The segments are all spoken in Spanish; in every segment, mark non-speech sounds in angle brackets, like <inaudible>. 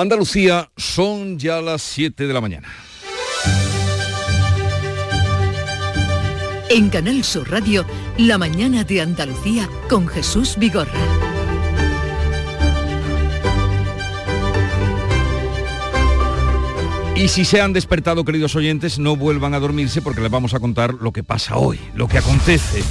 Andalucía son ya las 7 de la mañana. En Canal Sur Radio, La mañana de Andalucía con Jesús Vigorra. Y si se han despertado, queridos oyentes, no vuelvan a dormirse porque les vamos a contar lo que pasa hoy, lo que acontece.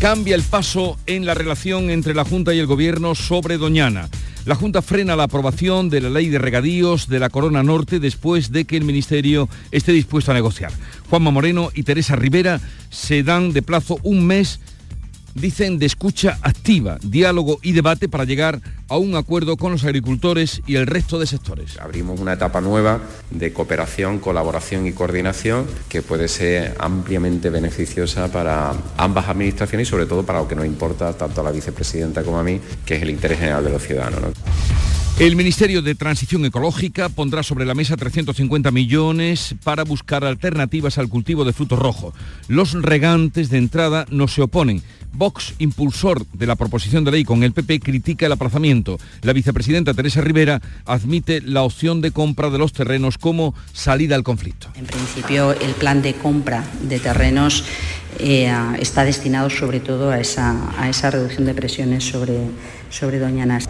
Cambia el paso en la relación entre la Junta y el Gobierno sobre Doñana. La Junta frena la aprobación de la ley de regadíos de la Corona Norte después de que el Ministerio esté dispuesto a negociar. Juanma Moreno y Teresa Rivera se dan de plazo un mes dicen de escucha activa, diálogo y debate para llegar a un acuerdo con los agricultores y el resto de sectores. Abrimos una etapa nueva de cooperación, colaboración y coordinación que puede ser ampliamente beneficiosa para ambas administraciones y sobre todo para lo que nos importa tanto a la vicepresidenta como a mí, que es el interés general de los ciudadanos. El Ministerio de Transición Ecológica pondrá sobre la mesa 350 millones para buscar alternativas al cultivo de frutos rojos. Los regantes de entrada no se oponen. Vox, impulsor de la proposición de ley con el PP, critica el aplazamiento. La vicepresidenta Teresa Rivera admite la opción de compra de los terrenos como salida al conflicto. En principio, el plan de compra de terrenos eh, está destinado sobre todo a esa, reducción de presiones sobre, Doña Nas.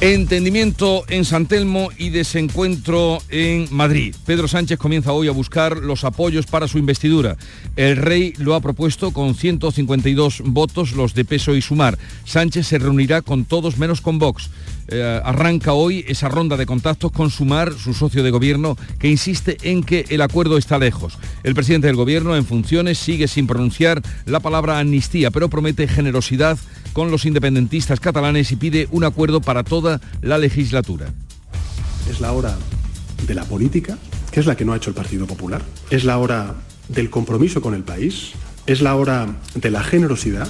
Entendimiento en San Telmo y desencuentro en Madrid. Pedro Sánchez comienza hoy a buscar los apoyos para su investidura. El rey lo ha propuesto con 152 votos, los de peso y sumar. Sánchez se reunirá con todos menos con Vox. Eh, arranca hoy esa ronda de contactos con Sumar, su socio de gobierno, que insiste en que el acuerdo está lejos. El presidente del gobierno en funciones sigue sin pronunciar la palabra amnistía, pero promete generosidad con los independentistas catalanes y pide un acuerdo para toda la legislatura. Es la hora de la política, que es la que no ha hecho el Partido Popular. Es la hora del compromiso con el país. Es la hora de la generosidad.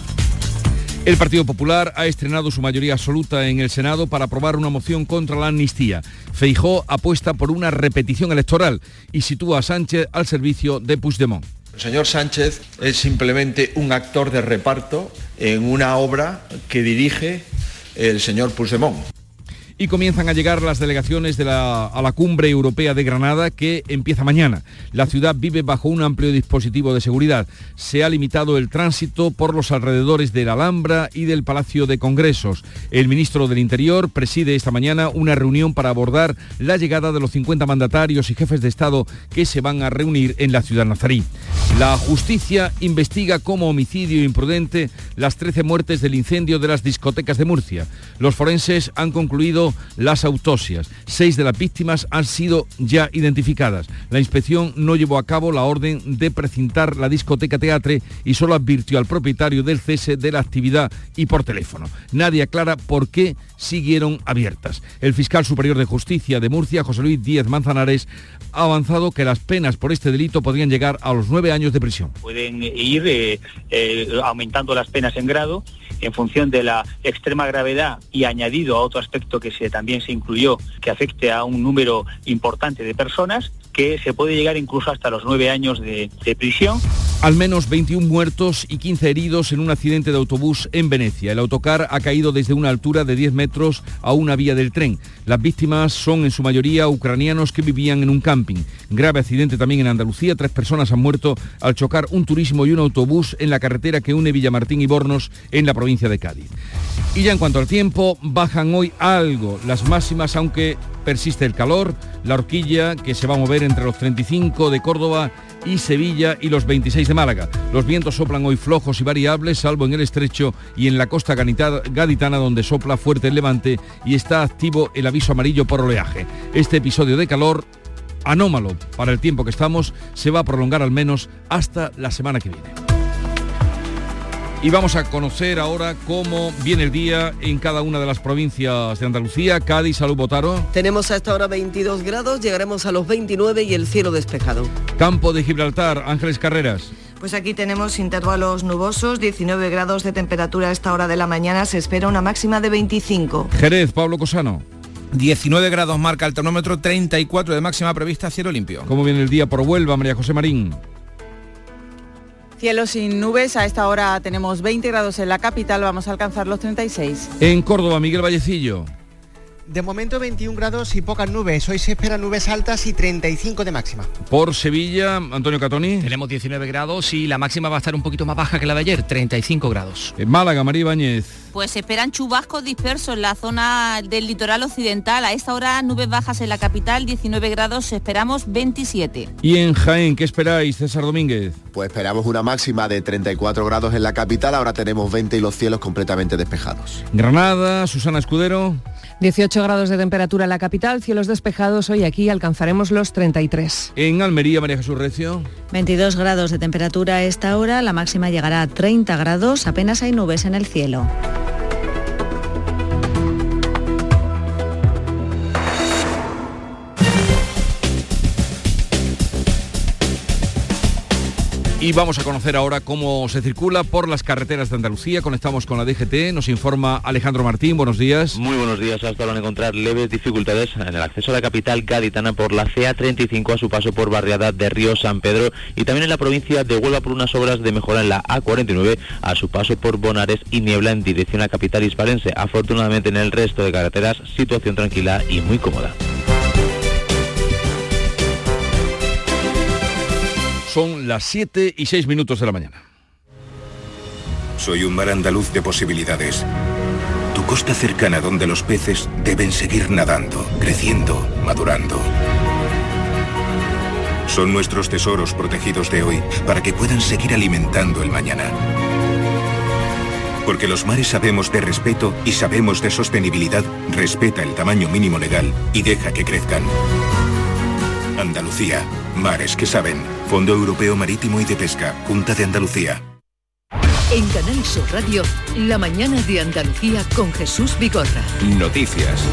El Partido Popular ha estrenado su mayoría absoluta en el Senado para aprobar una moción contra la amnistía. Feijó apuesta por una repetición electoral y sitúa a Sánchez al servicio de Puigdemont. El señor Sánchez es simplemente un actor de reparto en una obra que dirige el señor Puigdemont y comienzan a llegar las delegaciones a la cumbre europea de Granada que empieza mañana. La ciudad vive bajo un amplio dispositivo de seguridad. Se ha limitado el tránsito por los alrededores de la Alhambra y del Palacio de Congresos. El ministro del Interior preside esta mañana una reunión para abordar la llegada de los 50 mandatarios y jefes de Estado que se van a reunir en la ciudad nazarí. La justicia investiga como homicidio imprudente las 13 muertes del incendio de las discotecas de Murcia. Los forenses han concluido las autopsias. Seis de las víctimas han sido ya identificadas. La inspección no llevó a cabo la orden de precintar la discoteca Teatre y solo advirtió al propietario del cese de la actividad y por teléfono. Nadie aclara por qué siguieron abiertas. El fiscal superior de justicia de Murcia, José Luis Díez Manzanares, ha avanzado que las penas por este delito podrían llegar a los nueve años de prisión. Pueden ir eh, eh, aumentando las penas en grado en función de la extrema gravedad y añadido a otro aspecto que también se incluyó, que afecte a un número importante de personas, que se puede llegar incluso hasta los nueve años de, de, prisión. Al menos 21 muertos y 15 heridos en un accidente de autobús en Venecia. El autocar ha caído desde una altura de 10 metros a una vía del tren. Las víctimas son en su mayoría ucranianos que vivían en un camping. Grave accidente también en Andalucía. Tres personas han muerto al chocar un turismo y un autobús en la carretera que une Villamartín y Bornos en la provincia de Cádiz. Y ya en cuanto al tiempo, bajan hoy algo las máximas, aunque persiste el calor, la horquilla que se va a mover entre los 35 de Córdoba y Sevilla y los 26 de Málaga. Los vientos soplan hoy flojos y variables, salvo en el estrecho y en la costa gaditana donde sopla fuerte el levante y está activo el aviso amarillo por oleaje. Este episodio de calor anómalo para el tiempo que estamos se va a prolongar al menos hasta la semana que viene. Y vamos a conocer ahora cómo viene el día en cada una de las provincias de Andalucía. Cádiz, Salud, Botaro. Tenemos hasta ahora 22 grados, llegaremos a los 29 y el cielo despejado. Campo de Gibraltar, Ángeles Carreras. Pues aquí tenemos intervalos nubosos, 19 grados de temperatura a esta hora de la mañana, se espera una máxima de 25. Jerez, Pablo Cosano. 19 grados marca el termómetro, 34 de máxima prevista, cielo limpio. ¿Cómo viene el día por Huelva, María José Marín? Cielo sin nubes, a esta hora tenemos 20 grados en la capital, vamos a alcanzar los 36. En Córdoba, Miguel Vallecillo. De momento 21 grados y pocas nubes. Hoy se esperan nubes altas y 35 de máxima. Por Sevilla, Antonio Catoni. Tenemos 19 grados y la máxima va a estar un poquito más baja que la de ayer, 35 grados. En Málaga, María Ibáñez. Pues esperan chubascos dispersos en la zona del litoral occidental. A esta hora nubes bajas en la capital, 19 grados, esperamos 27. ¿Y en Jaén qué esperáis, César Domínguez? Pues esperamos una máxima de 34 grados en la capital, ahora tenemos 20 y los cielos completamente despejados. Granada, Susana Escudero. 18 grados de temperatura en la capital, cielos despejados, hoy aquí alcanzaremos los 33. En Almería, María Jesús Recio. 22 grados de temperatura a esta hora, la máxima llegará a 30 grados, apenas hay nubes en el cielo. Y vamos a conocer ahora cómo se circula por las carreteras de Andalucía. Conectamos con la DGT, nos informa Alejandro Martín. Buenos días. Muy buenos días. Hasta van a encontrar leves dificultades en el acceso a la capital gaditana por la CA35 a su paso por barriada de Río San Pedro y también en la provincia de Huelva por unas obras de mejora en la A49 a su paso por Bonares y Niebla en dirección a capital hispalense. Afortunadamente en el resto de carreteras situación tranquila y muy cómoda. Son las 7 y 6 minutos de la mañana. Soy un mar andaluz de posibilidades. Tu costa cercana donde los peces deben seguir nadando, creciendo, madurando. Son nuestros tesoros protegidos de hoy para que puedan seguir alimentando el mañana. Porque los mares sabemos de respeto y sabemos de sostenibilidad, respeta el tamaño mínimo legal y deja que crezcan. Andalucía, mares que saben. Fondo Europeo Marítimo y de Pesca, Junta de Andalucía. En Canal Sur Radio, la mañana de Andalucía con Jesús Vigorra. Noticias.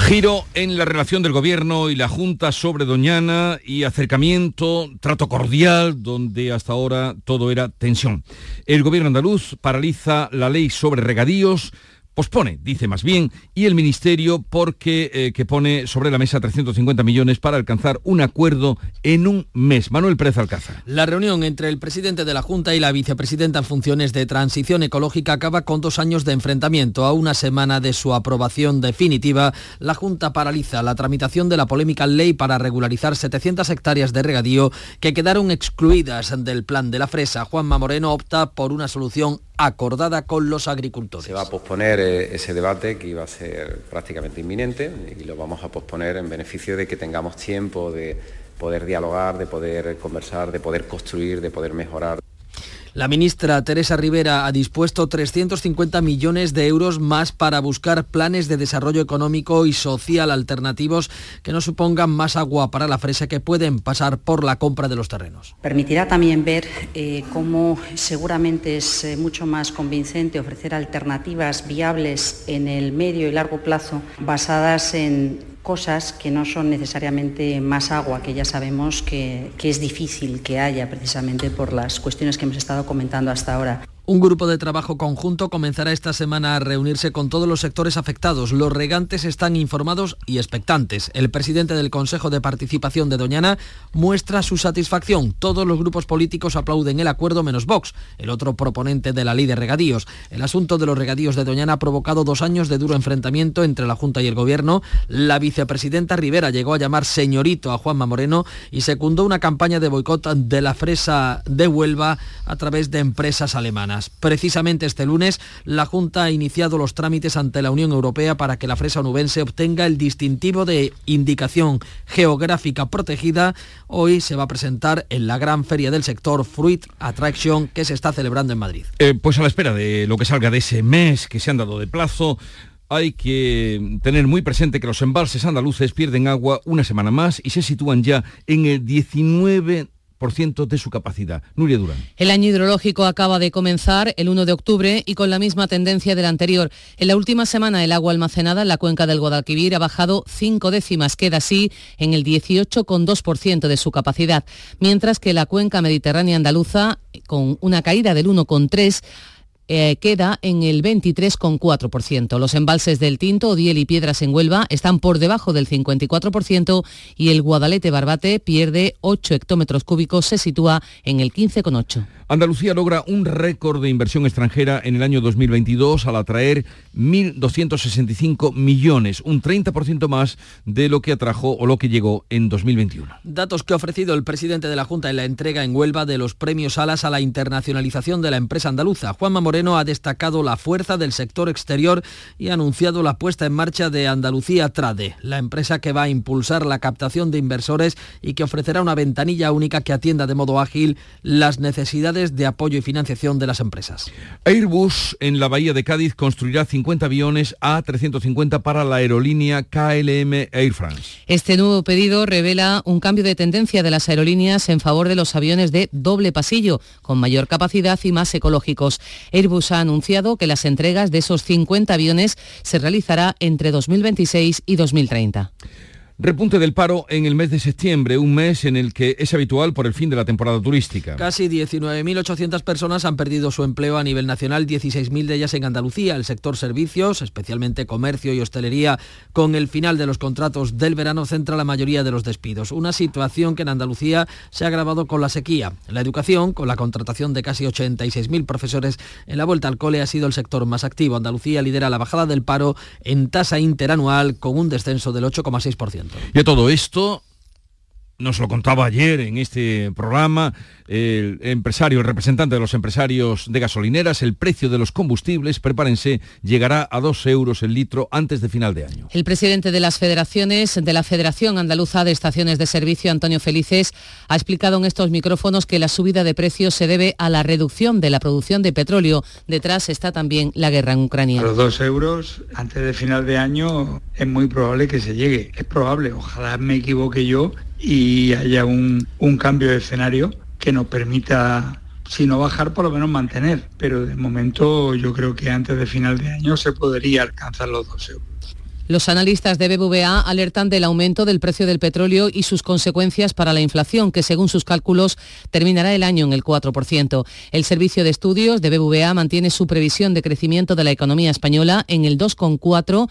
Giro en la relación del gobierno y la Junta sobre Doñana y acercamiento, trato cordial, donde hasta ahora todo era tensión. El gobierno andaluz paraliza la ley sobre regadíos, pospone, dice más bien, y el Ministerio porque eh, que pone sobre la mesa 350 millones para alcanzar un acuerdo en un mes. Manuel Pérez Alcázar. La reunión entre el presidente de la Junta y la vicepresidenta en funciones de transición ecológica acaba con dos años de enfrentamiento. A una semana de su aprobación definitiva, la Junta paraliza la tramitación de la polémica ley para regularizar 700 hectáreas de regadío que quedaron excluidas del plan de la fresa. Juanma Moreno opta por una solución acordada con los agricultores. Se va a posponer ese debate que iba a ser prácticamente inminente y lo vamos a posponer en beneficio de que tengamos tiempo de poder dialogar, de poder conversar, de poder construir, de poder mejorar. La ministra Teresa Rivera ha dispuesto 350 millones de euros más para buscar planes de desarrollo económico y social alternativos que no supongan más agua para la fresa que pueden pasar por la compra de los terrenos. Permitirá también ver eh, cómo seguramente es eh, mucho más convincente ofrecer alternativas viables en el medio y largo plazo basadas en cosas que no son necesariamente más agua, que ya sabemos que, que, es difícil que haya precisamente por las cuestiones que hemos estado comentando hasta ahora. Un grupo de trabajo conjunto comenzará esta semana a reunirse con todos los sectores afectados. Los regantes están informados y expectantes. El presidente del Consejo de Participación de Doñana muestra su satisfacción. Todos los grupos políticos aplauden el acuerdo menos Vox, el otro proponente de la ley de regadíos. El asunto de los regadíos de Doñana ha provocado dos años de duro enfrentamiento entre la Junta y el Gobierno. La vicepresidenta Rivera llegó a llamar señorito a Juanma Moreno y secundó una campaña de boicot de la fresa de Huelva a través de empresas alemanas. Precisamente este lunes, la Junta ha iniciado los trámites ante la Unión Europea para que la fresa onubense obtenga el distintivo de indicación geográfica protegida. Hoy se va a presentar en la gran feria del sector Fruit Attraction que se está celebrando en Madrid. Eh, pues a la espera de lo que salga de ese mes que se han dado de plazo, hay que tener muy presente que los embalses andaluces pierden agua una semana más y se sitúan ya en el 19 El año hidrológico acaba de comenzar el 1 de octubre y con la misma tendencia del anterior. En la última semana el agua almacenada en la cuenca del Guadalquivir ha bajado cinco décimas, queda así en el 18,2% de su capacidad, mientras que la cuenca mediterránea andaluza, con una caída del 1,3%, eh, queda en el 23,4%. Los embalses del Tinto, Odiel y Piedras en Huelva están por debajo del 54% y el Guadalete Barbate pierde 8 hectómetros cúbicos, se sitúa en el 15,8%. Andalucía logra un récord de inversión extranjera en el año 2022 al atraer 1.265 millones, un 30% más de lo que atrajo o lo que llegó en 2021. Datos que ha ofrecido el presidente de la Junta en la entrega en Huelva de los premios Alas a la internacionalización de la empresa andaluza. Juanma Moreno ha destacado la fuerza del sector exterior y ha anunciado la puesta en marcha de Andalucía Trade, la empresa que va a impulsar la captación de inversores y que ofrecerá una ventanilla única que atienda de modo ágil las necesidades de apoyo y financiación de las empresas. Airbus en la Bahía de Cádiz construirá 50 aviones A350 para la aerolínea KLM Air France. Este nuevo pedido revela un cambio de tendencia de las aerolíneas en favor de los aviones de doble pasillo, con mayor capacidad y más ecológicos. Airbus ha anunciado que las entregas de esos 50 aviones se realizará entre 2026 y 2030. Repunte del paro en el mes de septiembre, un mes en el que es habitual por el fin de la temporada turística. Casi 19.800 personas han perdido su empleo a nivel nacional, 16.000 de ellas en Andalucía. El sector servicios, especialmente comercio y hostelería, con el final de los contratos del verano centra la mayoría de los despidos. Una situación que en Andalucía se ha agravado con la sequía. La educación, con la contratación de casi 86.000 profesores en la vuelta al cole, ha sido el sector más activo. Andalucía lidera la bajada del paro en tasa interanual con un descenso del 8,6%. Y a todo esto nos lo contaba ayer en este programa el empresario, el representante de los empresarios de gasolineras, el precio de los combustibles, prepárense, llegará a dos euros el litro antes de final de año. El presidente de las federaciones, de la Federación Andaluza de Estaciones de Servicio, Antonio Felices, ha explicado en estos micrófonos que la subida de precios se debe a la reducción de la producción de petróleo. Detrás está también la guerra en Ucrania. A los dos euros antes de final de año es muy probable que se llegue. Es probable, ojalá me equivoque yo y haya un, un cambio de escenario que nos permita, si no bajar, por lo menos mantener. Pero de momento yo creo que antes de final de año se podría alcanzar los dos euros. Los analistas de BBVA alertan del aumento del precio del petróleo y sus consecuencias para la inflación, que según sus cálculos terminará el año en el 4%. El servicio de estudios de BBVA mantiene su previsión de crecimiento de la economía española en el 2,4%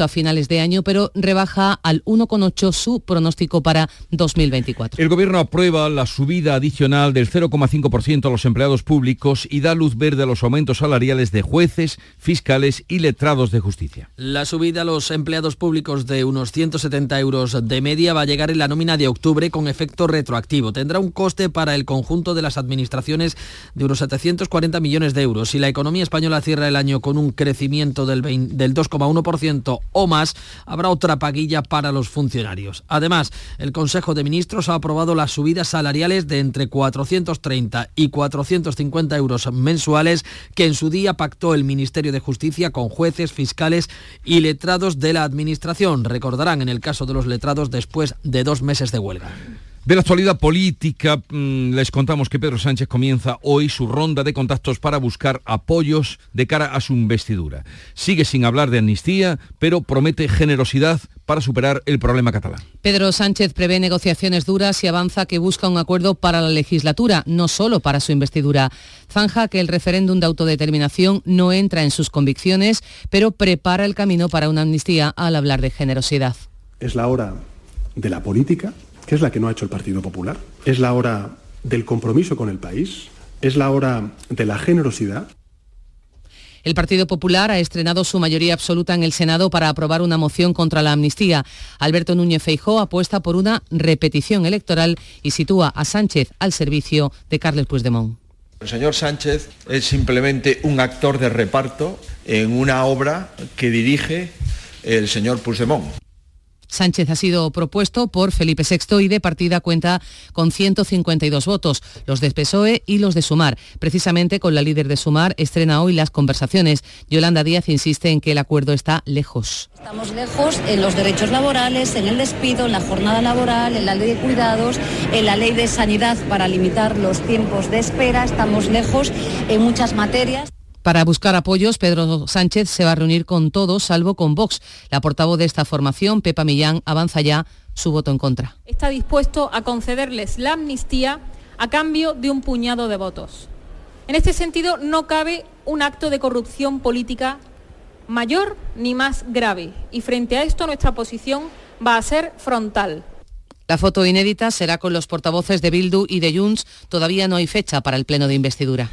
a finales de año, pero rebaja al 1,8 su pronóstico para 2024. El Gobierno aprueba la subida adicional del 0,5% a los empleados públicos y da luz verde a los aumentos salariales de jueces, fiscales y letrados de justicia. La subida a los empleados públicos de unos 170 euros de media va a llegar en la nómina de octubre con efecto retroactivo. Tendrá un coste para el conjunto de las administraciones de unos 740 millones de euros. Si la economía española cierra el año con un crecimiento del, del 2,1%, o más, habrá otra paguilla para los funcionarios. Además, el Consejo de Ministros ha aprobado las subidas salariales de entre 430 y 450 euros mensuales que en su día pactó el Ministerio de Justicia con jueces, fiscales y letrados de la Administración. Recordarán en el caso de los letrados después de dos meses de huelga. De la actualidad política, mm, les contamos que Pedro Sánchez comienza hoy su ronda de contactos para buscar apoyos de cara a su investidura. Sigue sin hablar de amnistía, pero promete generosidad para superar el problema catalán. Pedro Sánchez prevé negociaciones duras y avanza que busca un acuerdo para la legislatura, no solo para su investidura. Zanja que el referéndum de autodeterminación no entra en sus convicciones, pero prepara el camino para una amnistía al hablar de generosidad. Es la hora de la política que es la que no ha hecho el Partido Popular. Es la hora del compromiso con el país, es la hora de la generosidad. El Partido Popular ha estrenado su mayoría absoluta en el Senado para aprobar una moción contra la amnistía. Alberto Núñez Feijó apuesta por una repetición electoral y sitúa a Sánchez al servicio de Carles Puigdemont. El señor Sánchez es simplemente un actor de reparto en una obra que dirige el señor Puigdemont. Sánchez ha sido propuesto por Felipe VI y de partida cuenta con 152 votos, los de PSOE y los de Sumar. Precisamente con la líder de Sumar estrena hoy las conversaciones. Yolanda Díaz insiste en que el acuerdo está lejos. Estamos lejos en los derechos laborales, en el despido, en la jornada laboral, en la ley de cuidados, en la ley de sanidad para limitar los tiempos de espera. Estamos lejos en muchas materias. Para buscar apoyos, Pedro Sánchez se va a reunir con todos, salvo con Vox. La portavoz de esta formación, Pepa Millán, avanza ya su voto en contra. Está dispuesto a concederles la amnistía a cambio de un puñado de votos. En este sentido, no cabe un acto de corrupción política mayor ni más grave. Y frente a esto nuestra posición va a ser frontal. La foto inédita será con los portavoces de Bildu y de Junts. Todavía no hay fecha para el pleno de investidura.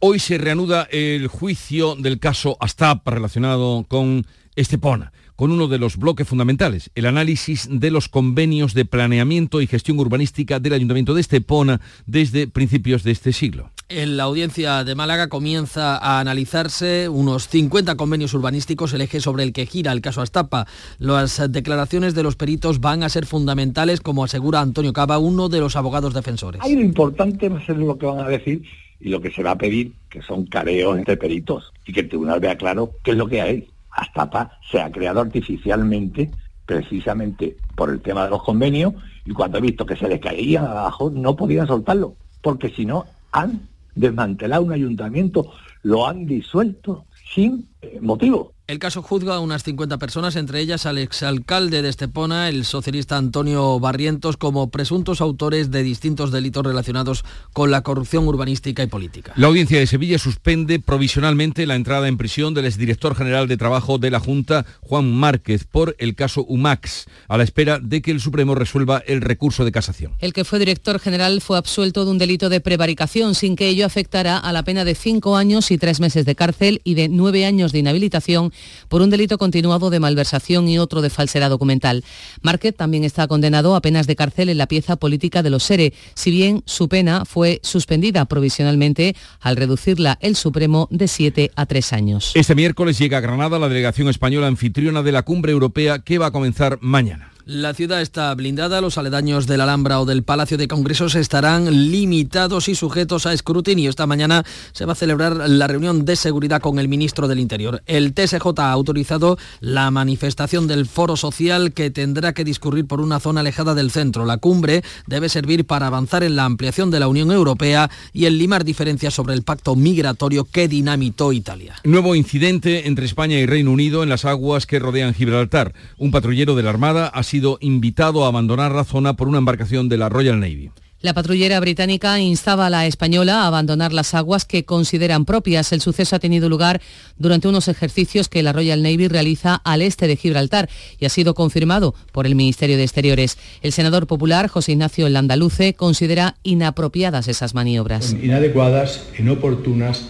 Hoy se reanuda el juicio del caso Astap relacionado con Estepona con uno de los bloques fundamentales, el análisis de los convenios de planeamiento y gestión urbanística del Ayuntamiento de Estepona desde principios de este siglo. En la audiencia de Málaga comienza a analizarse unos 50 convenios urbanísticos, el eje sobre el que gira el caso Astapa. Las declaraciones de los peritos van a ser fundamentales, como asegura Antonio Cava, uno de los abogados defensores. Hay lo importante va a ser lo que van a decir y lo que se va a pedir, que son careos entre peritos, y que el tribunal vea claro qué es lo que hay. Astapa se ha creado artificialmente precisamente por el tema de los convenios y cuando ha visto que se les caía abajo no podían soltarlo, porque si no han desmantelado un ayuntamiento, lo han disuelto sin eh, motivo. El caso juzga a unas 50 personas, entre ellas al exalcalde de Estepona, el socialista Antonio Barrientos, como presuntos autores de distintos delitos relacionados con la corrupción urbanística y política. La audiencia de Sevilla suspende provisionalmente la entrada en prisión del exdirector general de Trabajo de la Junta, Juan Márquez, por el caso UMAX, a la espera de que el Supremo resuelva el recurso de casación. El que fue director general fue absuelto de un delito de prevaricación, sin que ello afectara a la pena de cinco años y tres meses de cárcel y de nueve años de inhabilitación por un delito continuado de malversación y otro de falsedad documental. Márquez también está condenado a penas de cárcel en la pieza política de los SERE, si bien su pena fue suspendida provisionalmente al reducirla el Supremo de siete a tres años. Este miércoles llega a Granada la delegación española anfitriona de la cumbre europea que va a comenzar mañana. La ciudad está blindada, los aledaños de la Alhambra o del Palacio de Congresos estarán limitados y sujetos a escrutinio. Esta mañana se va a celebrar la reunión de seguridad con el ministro del Interior. El TSJ ha autorizado la manifestación del foro social que tendrá que discurrir por una zona alejada del centro. La cumbre debe servir para avanzar en la ampliación de la Unión Europea y en limar diferencias sobre el pacto migratorio que dinamitó Italia. Nuevo incidente entre España y Reino Unido en las aguas que rodean Gibraltar. Un patrullero de la Armada ha sido invitado a abandonar la zona por una embarcación de la Royal Navy. La patrullera británica instaba a la española a abandonar las aguas que consideran propias. El suceso ha tenido lugar durante unos ejercicios que la Royal Navy realiza al este de Gibraltar y ha sido confirmado por el Ministerio de Exteriores. El senador popular José Ignacio Landaluce considera inapropiadas esas maniobras. inadecuadas, inoportunas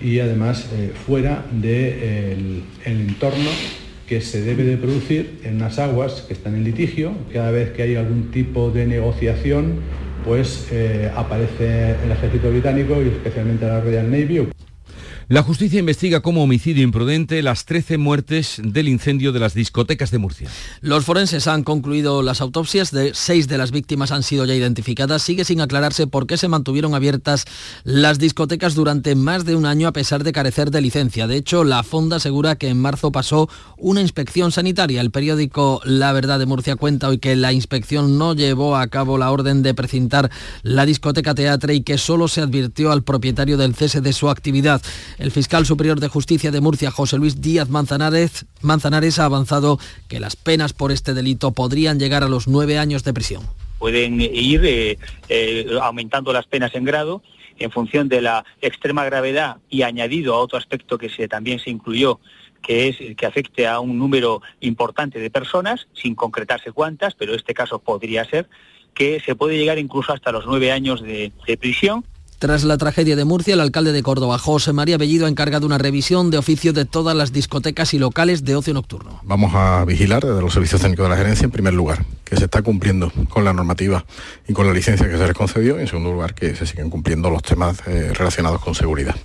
y además eh, fuera del de, el entorno que se debe de producir en unas aguas que están en litigio. Cada vez que hay algún tipo de negociación, pues eh, aparece el ejército británico y especialmente la Royal Navy. La justicia investiga como homicidio imprudente las 13 muertes del incendio de las discotecas de Murcia. Los forenses han concluido las autopsias de seis de las víctimas han sido ya identificadas. Sigue sin aclararse por qué se mantuvieron abiertas las discotecas durante más de un año a pesar de carecer de licencia. De hecho, la Fonda asegura que en marzo pasó una inspección sanitaria. El periódico La Verdad de Murcia cuenta hoy que la inspección no llevó a cabo la orden de precintar la discoteca Teatre y que solo se advirtió al propietario del cese de su actividad. El fiscal superior de justicia de Murcia, José Luis Díaz Manzanares, Manzanares, ha avanzado que las penas por este delito podrían llegar a los nueve años de prisión. Pueden ir eh, eh, aumentando las penas en grado en función de la extrema gravedad y añadido a otro aspecto que también se incluyó que es que afecte a un número importante de personas, sin concretarse cuántas, pero este caso podría ser, que se puede llegar incluso hasta los nueve años de prisión. Tras la tragedia de Murcia, el alcalde de Córdoba, José María Bellido, ha encargado una revisión de oficio de todas las discotecas y locales de ocio nocturno. Vamos a vigilar desde los servicios técnicos de la gerencia, en primer lugar, que se está cumpliendo con la normativa y con la licencia que se les concedió, y en segundo lugar, que se siguen cumpliendo los temas eh, relacionados con seguridad.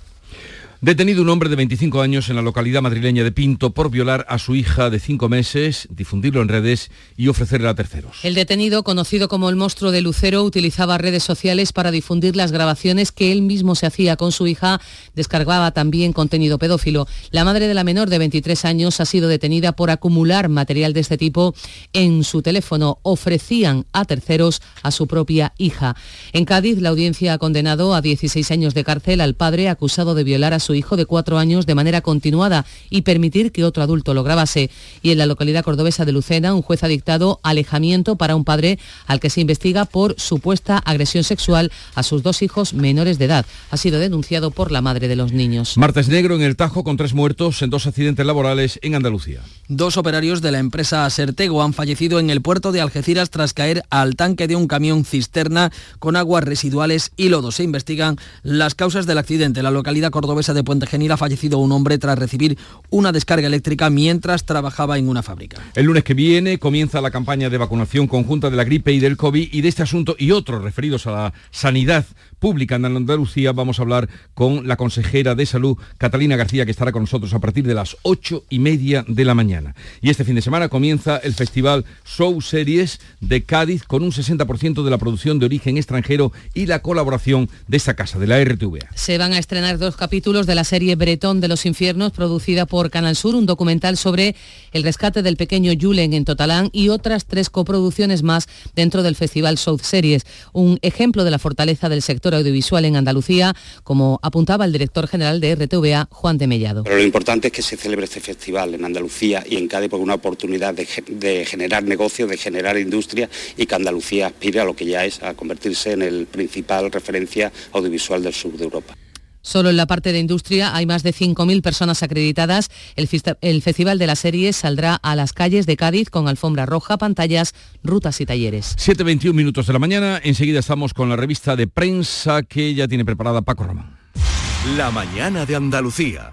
Detenido un hombre de 25 años en la localidad madrileña de Pinto por violar a su hija de 5 meses, difundirlo en redes y ofrecerle a terceros. El detenido, conocido como el monstruo de Lucero, utilizaba redes sociales para difundir las grabaciones que él mismo se hacía con su hija, descargaba también contenido pedófilo. La madre de la menor de 23 años ha sido detenida por acumular material de este tipo en su teléfono. Ofrecían a terceros a su propia hija. En Cádiz, la audiencia ha condenado a 16 años de cárcel al padre acusado de violar a su su hijo de cuatro años de manera continuada y permitir que otro adulto lo grabase. Y en la localidad cordobesa de Lucena, un juez ha dictado alejamiento para un padre al que se investiga por supuesta agresión sexual a sus dos hijos menores de edad. Ha sido denunciado por la madre de los niños. Martes negro en el Tajo con tres muertos en dos accidentes laborales en Andalucía. Dos operarios de la empresa Sertego han fallecido en el puerto de Algeciras tras caer al tanque de un camión cisterna con aguas residuales y lodo. Se investigan las causas del accidente. En la localidad cordobesa de Puente Genil ha fallecido un hombre tras recibir una descarga eléctrica mientras trabajaba en una fábrica. El lunes que viene comienza la campaña de vacunación conjunta de la gripe y del COVID y de este asunto y otros referidos a la sanidad pública en Andalucía vamos a hablar con la consejera de salud Catalina García que estará con nosotros a partir de las ocho y media de la mañana. Y este fin de semana comienza el festival Show Series de Cádiz con un 60% de la producción de origen extranjero y la colaboración de esta casa, de la RTVA. Se van a estrenar dos capítulos de la serie Bretón de los Infiernos, producida por Canal Sur, un documental sobre el rescate del pequeño Julen en Totalán y otras tres coproducciones más dentro del Festival South Series. Un ejemplo de la fortaleza del sector audiovisual en Andalucía, como apuntaba el director general de RTVA, Juan de Mellado. Pero lo importante es que se celebre este festival en Andalucía y en Cádiz por una oportunidad de, de generar negocios, de generar industria y que Andalucía aspire a lo que ya es, a convertirse en el principal referencia audiovisual del sur de Europa. Solo en la parte de industria hay más de 5.000 personas acreditadas. El, el, Festival de la Serie saldrá a las calles de Cádiz con alfombra roja, pantallas, rutas y talleres. 7.21 minutos de la mañana. Enseguida estamos con la revista de prensa que ya tiene preparada Paco Román. La mañana de Andalucía.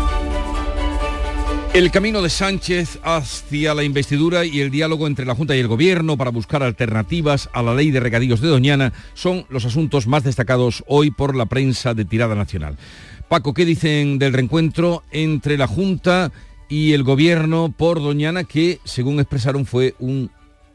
El camino de Sánchez hacia la investidura y el diálogo entre la Junta y el Gobierno para buscar alternativas a la ley de regadíos de Doñana son los asuntos más destacados hoy por la prensa de tirada nacional. Paco, ¿qué dicen del reencuentro entre la Junta y el Gobierno por Doñana que, según expresaron, fue un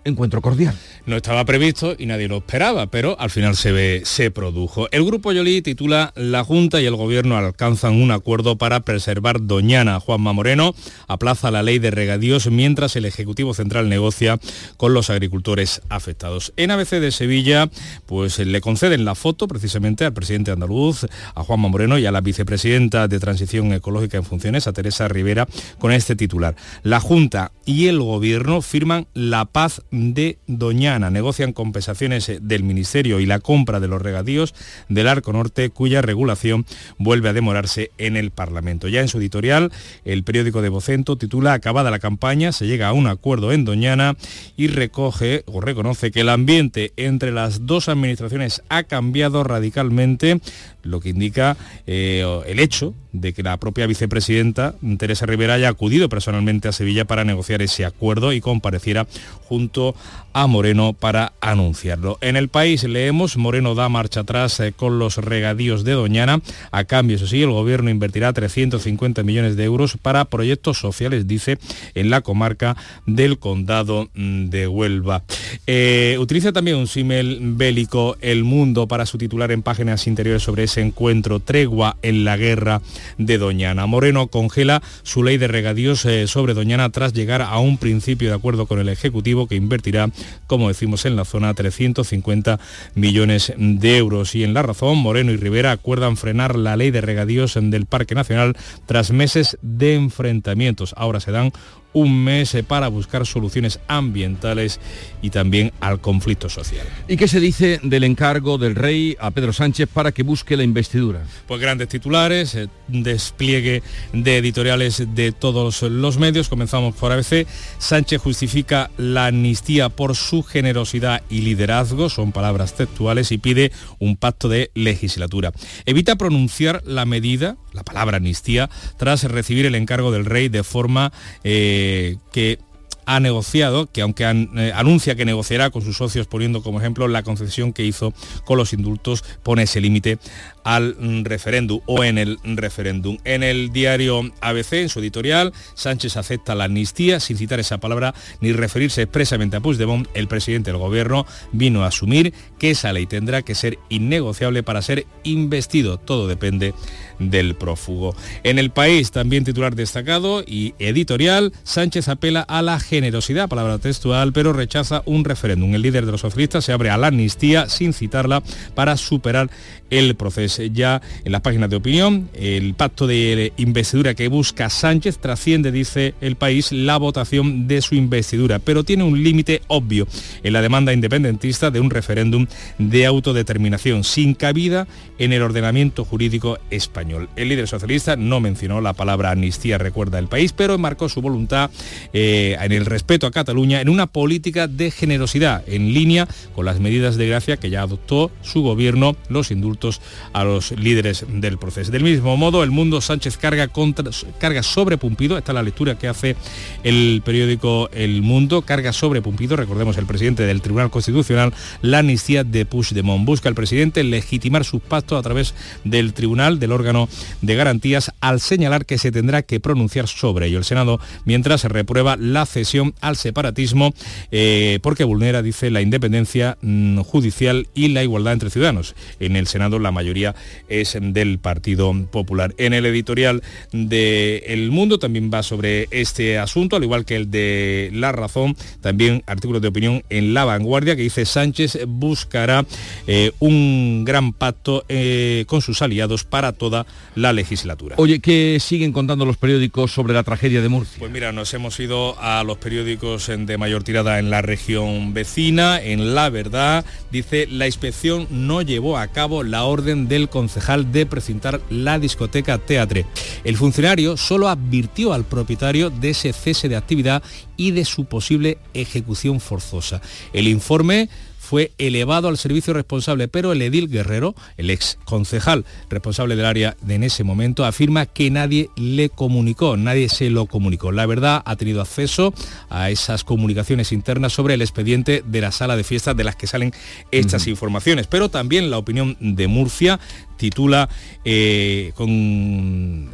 encuentro cordial. No estaba previsto y nadie lo esperaba, pero al final se, ve, se produjo. El Grupo Yolí titula La Junta y el Gobierno alcanzan un acuerdo para preservar Doñana. Juanma Moreno aplaza la ley de regadíos mientras el Ejecutivo Central negocia con los agricultores afectados. En ABC de Sevilla, pues le conceden la foto precisamente al presidente andaluz, a Juanma Moreno y a la vicepresidenta de Transición Ecológica en funciones, a Teresa Rivera, con este titular. La Junta y el Gobierno firman la paz de Doñana. Negocian compensaciones eh, del Ministerio y la compra de los regadíos del Arco Norte, cuya regulación vuelve a demorarse en el Parlamento. Ya en su editorial, el periódico de Vocento titula Acabada la campaña, se llega a un acuerdo en Doñana y recoge o reconoce que el ambiente entre las dos administraciones ha cambiado radicalmente, lo que indica eh, el hecho de que la propia vicepresidenta Teresa Rivera haya acudido personalmente a Sevilla para negociar ese acuerdo y compareciera junto a Moreno para anunciarlo. En el país leemos Moreno da marcha atrás eh, con los regadíos de Doñana. A cambio, eso sí, el gobierno invertirá 350 millones de euros para proyectos sociales, dice, en la comarca del condado mm, de Huelva. Eh, utiliza también un símil bélico El Mundo para su titular en páginas interiores sobre ese encuentro, tregua en la guerra de Doñana. Moreno congela su ley de regadíos eh, sobre Doñana tras llegar a un principio de acuerdo con el Ejecutivo que invertirá, como decimos en la zona, 350 millones de euros. Y en la razón, Moreno y Rivera acuerdan frenar la ley de regadíos del Parque Nacional tras meses de enfrentamientos. Ahora se dan un mes eh, para buscar soluciones ambientales y también al conflicto social. ¿Y qué se dice del encargo del rey a Pedro Sánchez para que busque la investidura? Pues grandes titulares, eh, despliegue de editoriales de todos los medios. Comenzamos por ABC. Sánchez justifica la amnistía por su generosidad y liderazgo, son palabras textuales, y pide un pacto de legislatura. Evita pronunciar la medida, la palabra amnistía, tras recibir el encargo del rey de forma... Eh, que ha negociado, que aunque eh, anuncia que negociará con sus socios poniendo como ejemplo la concesión que hizo con los indultos, pone ese límite al referéndum o en el referéndum. En el diario ABC, en su editorial, Sánchez acepta la amnistía sin citar esa palabra ni referirse expresamente a Puigdemont. El presidente del gobierno vino a asumir que esa ley tendrá que ser innegociable para ser investido. Todo depende del prófugo. En el país, también titular destacado y editorial, Sánchez apela a la generosidad, palabra textual, pero rechaza un referéndum. El líder de los socialistas se abre a la amnistía sin citarla para superar el proceso. Ya en las páginas de opinión, el pacto de investidura que busca Sánchez trasciende, dice el país, la votación de su investidura, pero tiene un límite obvio en la demanda independentista de un referéndum de autodeterminación sin cabida en el ordenamiento jurídico español. El líder socialista no mencionó la palabra amnistía, recuerda el país, pero marcó su voluntad eh, en el respeto a Cataluña en una política de generosidad en línea con las medidas de gracia que ya adoptó su gobierno, los indultos a los líderes del proceso. Del mismo modo, el mundo Sánchez carga, contra, carga sobre Pumpido, esta es la lectura que hace el periódico El Mundo, carga sobre Pumpido, recordemos el presidente del Tribunal Constitucional, la amnistía de Puigdemont. Busca el presidente legitimar sus pactos a través del Tribunal, del órgano de garantías, al señalar que se tendrá que pronunciar sobre ello. El Senado, mientras se reprueba la cesión al separatismo, eh, porque vulnera, dice, la independencia mm, judicial y la igualdad entre ciudadanos. En el Senado la mayoría es del Partido Popular. En el editorial de El Mundo también va sobre este asunto, al igual que el de La Razón, también artículos de opinión en La Vanguardia que dice Sánchez buscará eh, un gran pacto eh, con sus aliados para toda la legislatura. Oye, ¿qué siguen contando los periódicos sobre la tragedia de Murcia? Pues mira, nos hemos ido a los periódicos de mayor tirada en la región vecina, en La Verdad, dice la inspección no llevó a cabo la orden del concejal de precintar la discoteca Teatre. El funcionario solo advirtió al propietario de ese cese de actividad y de su posible ejecución forzosa. El informe fue elevado al servicio responsable, pero el edil Guerrero, el ex concejal responsable del área de en ese momento, afirma que nadie le comunicó, nadie se lo comunicó. La verdad ha tenido acceso a esas comunicaciones internas sobre el expediente de la sala de fiestas de las que salen estas informaciones, pero también la opinión de Murcia titula eh, con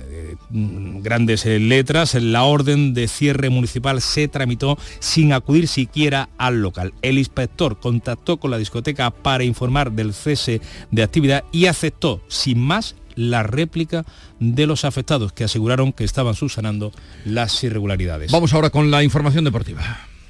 grandes eh, letras, la orden de cierre municipal se tramitó sin acudir siquiera al local. El inspector contactó con la discoteca para informar del cese de actividad y aceptó sin más la réplica de los afectados que aseguraron que estaban subsanando las irregularidades. Vamos ahora con la información deportiva.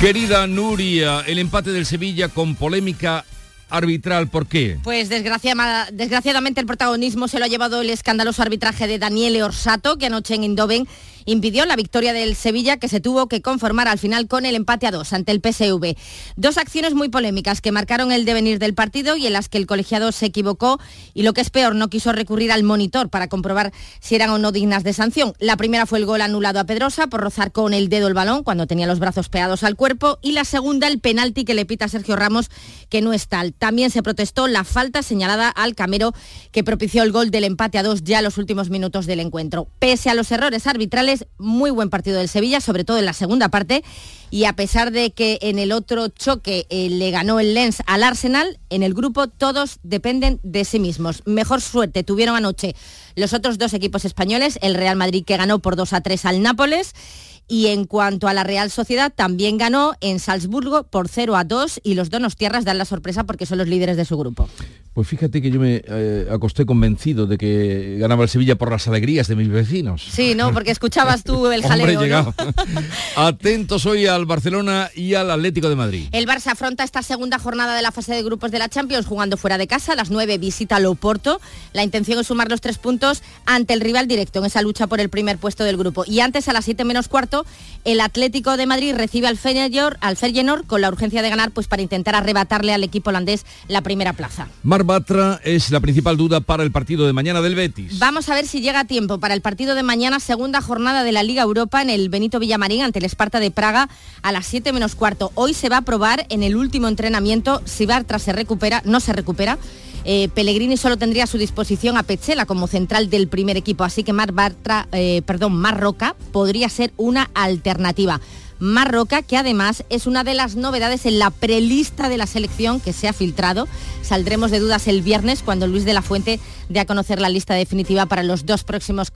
Querida Nuria, el empate del Sevilla con polémica arbitral, ¿por qué? Pues desgraciadamente el protagonismo se lo ha llevado el escandaloso arbitraje de Daniele Orsato, que anoche en Indoven impidió la victoria del Sevilla que se tuvo que conformar al final con el empate a dos ante el PSV. Dos acciones muy polémicas que marcaron el devenir del partido y en las que el colegiado se equivocó y lo que es peor no quiso recurrir al monitor para comprobar si eran o no dignas de sanción. La primera fue el gol anulado a Pedrosa por rozar con el dedo el balón cuando tenía los brazos pegados al cuerpo y la segunda el penalti que le pita Sergio Ramos que no es tal. También se protestó la falta señalada al Camero que propició el gol del empate a dos ya los últimos minutos del encuentro. Pese a los errores arbitrales muy buen partido del Sevilla, sobre todo en la segunda parte, y a pesar de que en el otro choque eh, le ganó el Lens al Arsenal, en el grupo todos dependen de sí mismos. Mejor suerte tuvieron anoche los otros dos equipos españoles, el Real Madrid que ganó por 2 a 3 al Nápoles, y en cuanto a la Real Sociedad, también ganó en Salzburgo por 0 a 2 y los Donos Tierras dan la sorpresa porque son los líderes de su grupo. Pues fíjate que yo me eh, acosté convencido de que ganaba el Sevilla por las alegrías de mis vecinos. Sí, ¿no? Porque escuchabas tú el <laughs> jaleo. ¿no? Atentos hoy al Barcelona y al Atlético de Madrid. El Barça afronta esta segunda jornada de la fase de grupos de la Champions jugando fuera de casa. A las 9 visita Loporto. La intención es sumar los tres puntos ante el rival directo en esa lucha por el primer puesto del grupo. Y antes, a las 7 menos cuarto, el Atlético de Madrid recibe al Feyenoord, al Feyenoord con la urgencia de ganar pues para intentar arrebatarle al equipo holandés la primera plaza. Mar Batra es la principal duda para el partido de mañana del Betis. Vamos a ver si llega a tiempo para el partido de mañana, segunda jornada de la Liga Europa en el Benito Villamarín ante el Esparta de Praga a las 7 menos cuarto. Hoy se va a probar en el último entrenamiento si Bartra se recupera, no se recupera. Eh, Pellegrini solo tendría a su disposición a Pechela como central del primer equipo, así que Mar eh, Marroca podría ser una alternativa. Marroca, que además es una de las novedades en la prelista de la selección que se ha filtrado. Saldremos de dudas el viernes cuando Luis de la Fuente dé a conocer la lista definitiva para los dos próximos,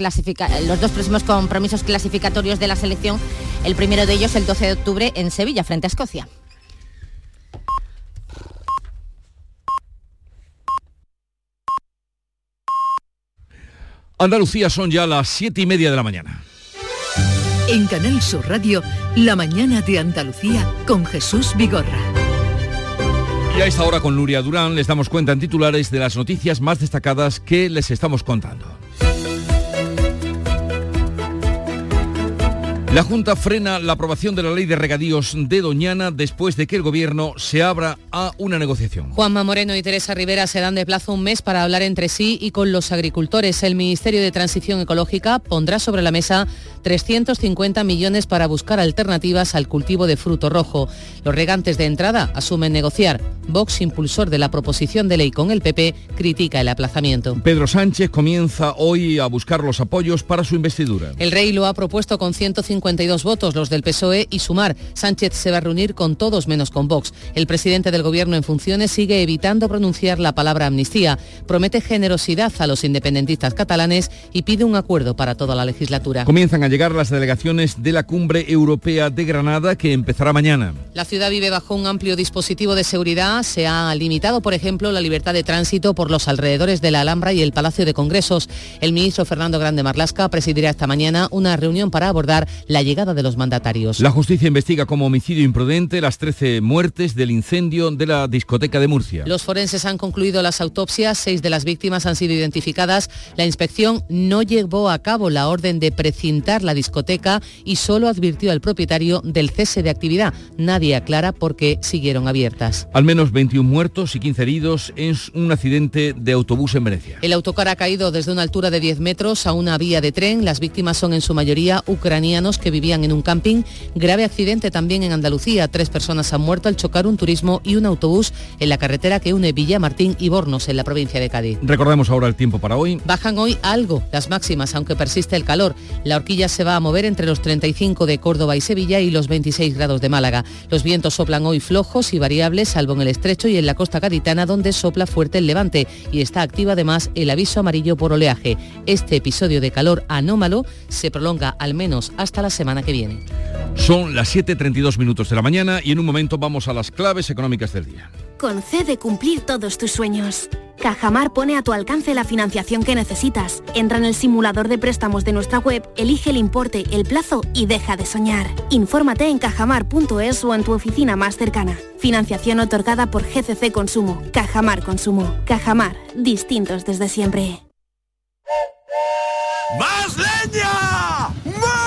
los dos próximos compromisos clasificatorios de la selección. El primero de ellos el 12 de octubre en Sevilla frente a Escocia. Andalucía son ya las siete y media de la mañana. En Canal Sur Radio, La mañana de Andalucía con Jesús Vigorra. Y a esta hora con Nuria Durán les damos cuenta en titulares de las noticias más destacadas que les estamos contando. La Junta frena la aprobación de la ley de regadíos de Doñana después de que el Gobierno se abra a una negociación. Juanma Moreno y Teresa Rivera se dan de plazo un mes para hablar entre sí y con los agricultores. El Ministerio de Transición Ecológica pondrá sobre la mesa 350 millones para buscar alternativas al cultivo de fruto rojo. Los regantes de entrada asumen negociar. Vox, impulsor de la proposición de ley con el PP, critica el aplazamiento. Pedro Sánchez comienza hoy a buscar los apoyos para su investidura. El rey lo ha propuesto con 150 52 votos, los del PSOE y Sumar. Sánchez se va a reunir con todos menos con Vox. El presidente del Gobierno en funciones sigue evitando pronunciar la palabra amnistía. Promete generosidad a los independentistas catalanes y pide un acuerdo para toda la legislatura. Comienzan a llegar las delegaciones de la Cumbre Europea de Granada que empezará mañana. La ciudad vive bajo un amplio dispositivo de seguridad. Se ha limitado, por ejemplo, la libertad de tránsito por los alrededores de la Alhambra y el Palacio de Congresos. El ministro Fernando Grande Marlasca presidirá esta mañana una reunión para abordar la llegada de los mandatarios. La justicia investiga como homicidio imprudente las 13 muertes del incendio de la discoteca de Murcia. Los forenses han concluido las autopsias, seis de las víctimas han sido identificadas. La inspección no llevó a cabo la orden de precintar la discoteca y solo advirtió al propietario del cese de actividad. Nadie aclara por qué siguieron abiertas. Al menos 21 muertos y 15 heridos en un accidente de autobús en Venecia. El autocar ha caído desde una altura de 10 metros a una vía de tren. Las víctimas son en su mayoría ucranianos que vivían en un camping. Grave accidente también en Andalucía. Tres personas han muerto al chocar un turismo y un autobús en la carretera que une Villamartín y Bornos, en la provincia de Cádiz. Recordemos ahora el tiempo para hoy. Bajan hoy algo las máximas, aunque persiste el calor. La horquilla se va a mover entre los 35 de Córdoba y Sevilla y los 26 grados de Málaga. Los vientos soplan hoy flojos y variables, salvo en el estrecho y en la costa gaditana, donde sopla fuerte el levante y está activo además el aviso amarillo por oleaje. Este episodio de calor anómalo se prolonga al menos hasta la semana que viene. Son las 7.32 minutos de la mañana y en un momento vamos a las claves económicas del día. Concede cumplir todos tus sueños. Cajamar pone a tu alcance la financiación que necesitas. Entra en el simulador de préstamos de nuestra web, elige el importe, el plazo y deja de soñar. Infórmate en cajamar.es o en tu oficina más cercana. Financiación otorgada por GCC Consumo. Cajamar Consumo. Cajamar. Distintos desde siempre. ¡Más leña!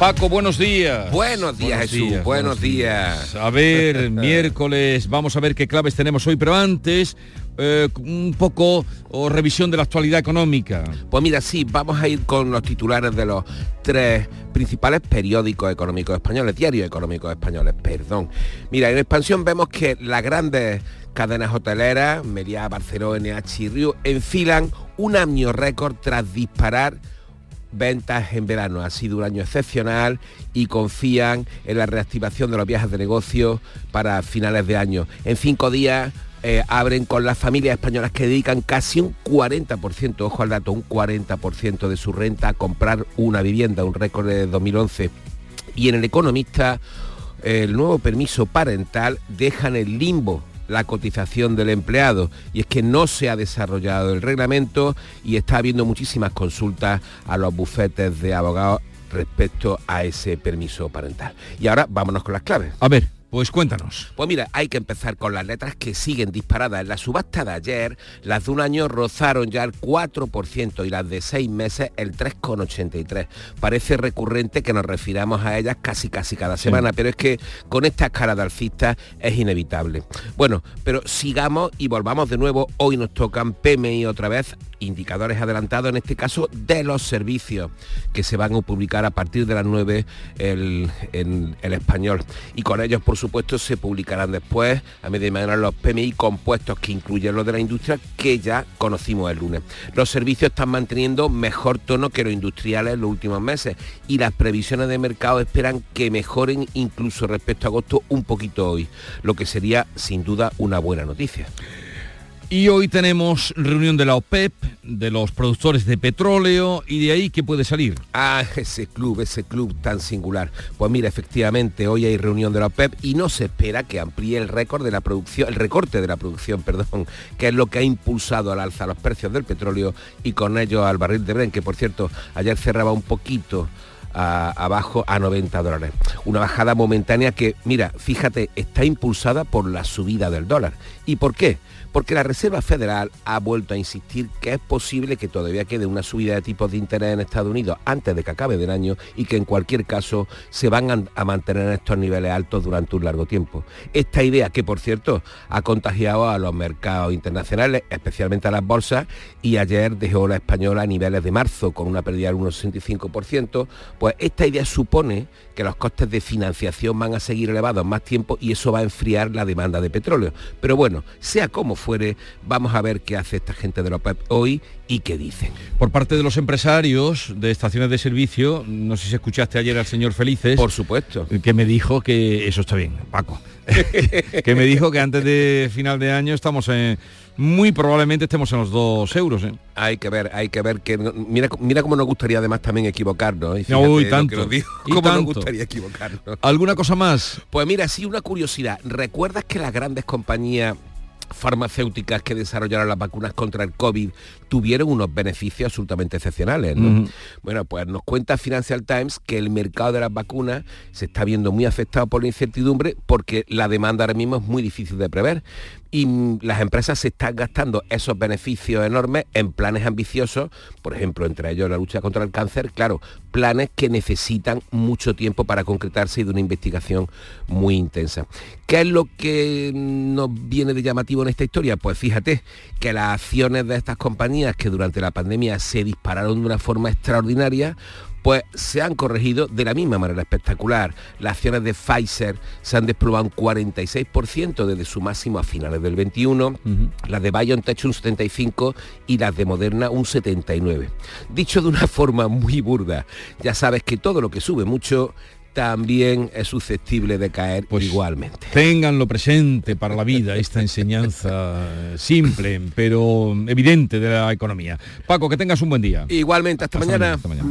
Paco, buenos días. Buenos días, Jesús. buenos, días. A ver, <laughs> miércoles, vamos a ver qué claves tenemos hoy, pero antes, eh, un poco o revisión de la actualidad económica. Pues mira, sí, vamos a ir con los titulares de los tres principales periódicos económicos españoles, diarios económicos españoles, perdón. Mira, en expansión vemos que las grandes cadenas hoteleras, Meliá, Barcelona, NH y Río, enfilan un año récord tras disparar ventas en verano. Ha sido un año excepcional y confían en la reactivación de los viajes de negocio para finales de año. En cinco días eh, abren con las familias españolas que dedican casi un 40%, ojo al dato, un 40% de su renta a comprar una vivienda, un récord de 2011. Y en el economista el nuevo permiso parental deja en el limbo la cotización del empleado y es que no se ha desarrollado el reglamento y está habiendo muchísimas consultas a los bufetes de abogados respecto a ese permiso parental. Y ahora vámonos con las claves. A ver. Pues cuéntanos. Pues mira, hay que empezar con las letras que siguen disparadas. En la subasta de ayer, las de un año rozaron ya el 4% y las de seis meses el 3,83%. Parece recurrente que nos refiramos a ellas casi casi cada semana, pero es que con esta escala de alcista es inevitable. Bueno, pero sigamos y volvamos de nuevo. Hoy nos tocan PMI otra vez, indicadores adelantados, en este caso de los servicios que se van a publicar a partir de las 9 el, en el español. Y con ellos, por supuesto, se publicarán después, a medida de mañana, los PMI compuestos que incluyen los de la industria que ya conocimos el lunes. Los servicios están manteniendo mejor tono que los industriales en los últimos meses y las previsiones de mercado esperan que mejoren incluso respecto a agosto un poquito hoy, lo que sería sin duda una buena noticia. Y hoy tenemos reunión de la OPEP, de los productores de petróleo y de ahí qué puede salir. Ah, ese club, ese club tan singular. Pues mira, efectivamente, hoy hay reunión de la OPEP y no se espera que amplíe el récord de la producción, el recorte de la producción, <laughs> perdón, que es lo que ha impulsado al alza los precios del petróleo y con ello al barril de Brent, que por cierto ayer cerraba un poquito abajo a 90 dólares. Una bajada momentánea que, mira, fíjate, está impulsada por la subida del dólar. ¿Y por qué? Porque la Reserva Federal ha vuelto a insistir que es posible que todavía quede una subida de tipos de interés en Estados Unidos antes de que acabe el año y que en cualquier caso se van a mantener en estos niveles altos durante un largo tiempo. Esta idea que, por cierto, ha contagiado a los mercados internacionales, especialmente a las bolsas, y ayer dejó la española a niveles de marzo con una pérdida del 1,65%, pues esta idea supone que los costes de financiación van a seguir elevados más tiempo y eso va a enfriar la demanda de petróleo. Pero bueno, sea como fuere, vamos a ver qué hace esta gente de la OPEP hoy y qué dicen. Por parte de los empresarios de estaciones de servicio, no sé si escuchaste ayer al señor Felices. Por supuesto. Que me dijo que eso está bien, Paco. <laughs> que me dijo que antes de final de año estamos en muy probablemente estemos en los dos euros. ¿eh? Hay que ver, hay que ver que mira, mira cómo nos gustaría además también equivocarnos. ¿eh? Uy, tanto. <laughs> ¿Cómo nos gustaría equivocarnos? ¿Alguna cosa más? Pues mira, sí, una curiosidad. ¿Recuerdas que las grandes compañías farmacéuticas que desarrollaron las vacunas contra el COVID tuvieron unos beneficios absolutamente excepcionales. Bueno, pues nos cuenta Financial Times que el mercado de las vacunas se está viendo muy afectado por la incertidumbre porque la demanda ahora mismo es muy difícil de prever y las empresas se están gastando esos beneficios enormes en planes ambiciosos, por ejemplo, entre ellos la lucha contra el cáncer, claro, planes que necesitan mucho tiempo para concretarse y de una investigación muy intensa. ¿Qué es lo que nos viene de llamativo en esta historia? Pues fíjate que las acciones de estas compañías que durante la pandemia se dispararon de una forma extraordinaria, pues se han corregido de la misma manera espectacular. Las acciones de Pfizer se han desplomado un 46% desde su máximo a finales del 21, las de BioNTech un 75% y las de Moderna un 79%. Dicho de una <laughs> forma muy burda, ya sabes que todo lo que sube mucho también es susceptible de caer pues igualmente. Ténganlo presente para la vida, esta enseñanza <laughs> simple, pero evidente de la economía. Paco, que tengas un buen día. Igualmente, hasta, mañana. hasta mañana.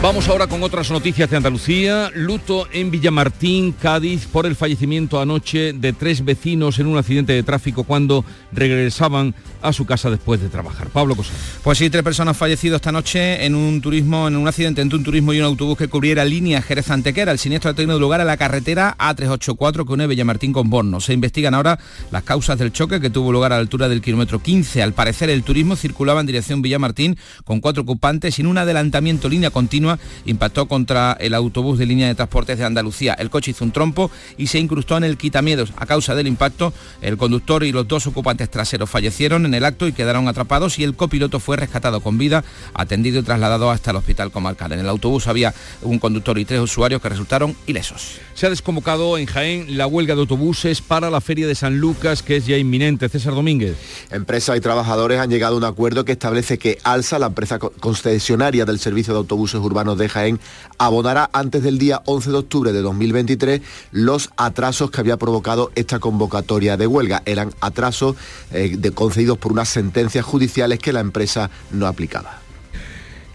Vamos ahora con otras noticias de Andalucía. Luto en Villamartín, Cádiz, por el fallecimiento anoche de tres vecinos en un accidente de tráfico cuando regresaban a su casa después de trabajar. Pablo Cosa. Pues sí, tres personas fallecidas esta noche en un turismo, en un accidente entre un turismo y un autobús que cubriera línea Jerez Antequera. El siniestro ha tenido lugar en la carretera A384 que une Villamartín con Borno. Se investigan ahora las causas del choque que tuvo lugar a la altura del kilómetro 15. Al parecer el turismo circulaba en dirección Villamartín con cuatro ocupantes sin un adelantamiento línea continua continua impactó contra el autobús de línea de transportes de Andalucía. El coche hizo un trompo y se incrustó en el quitamiedos. A causa del impacto, el conductor y los dos ocupantes traseros fallecieron en el acto y quedaron atrapados y el copiloto fue rescatado con vida, atendido y trasladado hasta el hospital comarcal. En el autobús había un conductor y tres usuarios que resultaron ilesos. Se ha desconvocado en Jaén la huelga de autobuses para la Feria de San Lucas, que es ya inminente. César Domínguez. Empresas y trabajadores han llegado a un acuerdo que establece que Alsa, la empresa concesionaria del servicio de autobuses urbanos de Jaén, abonará antes del día 11 de octubre de 2023 los atrasos que había provocado esta convocatoria de huelga. Eran atrasos eh, de, concedidos por unas sentencias judiciales que la empresa no aplicaba.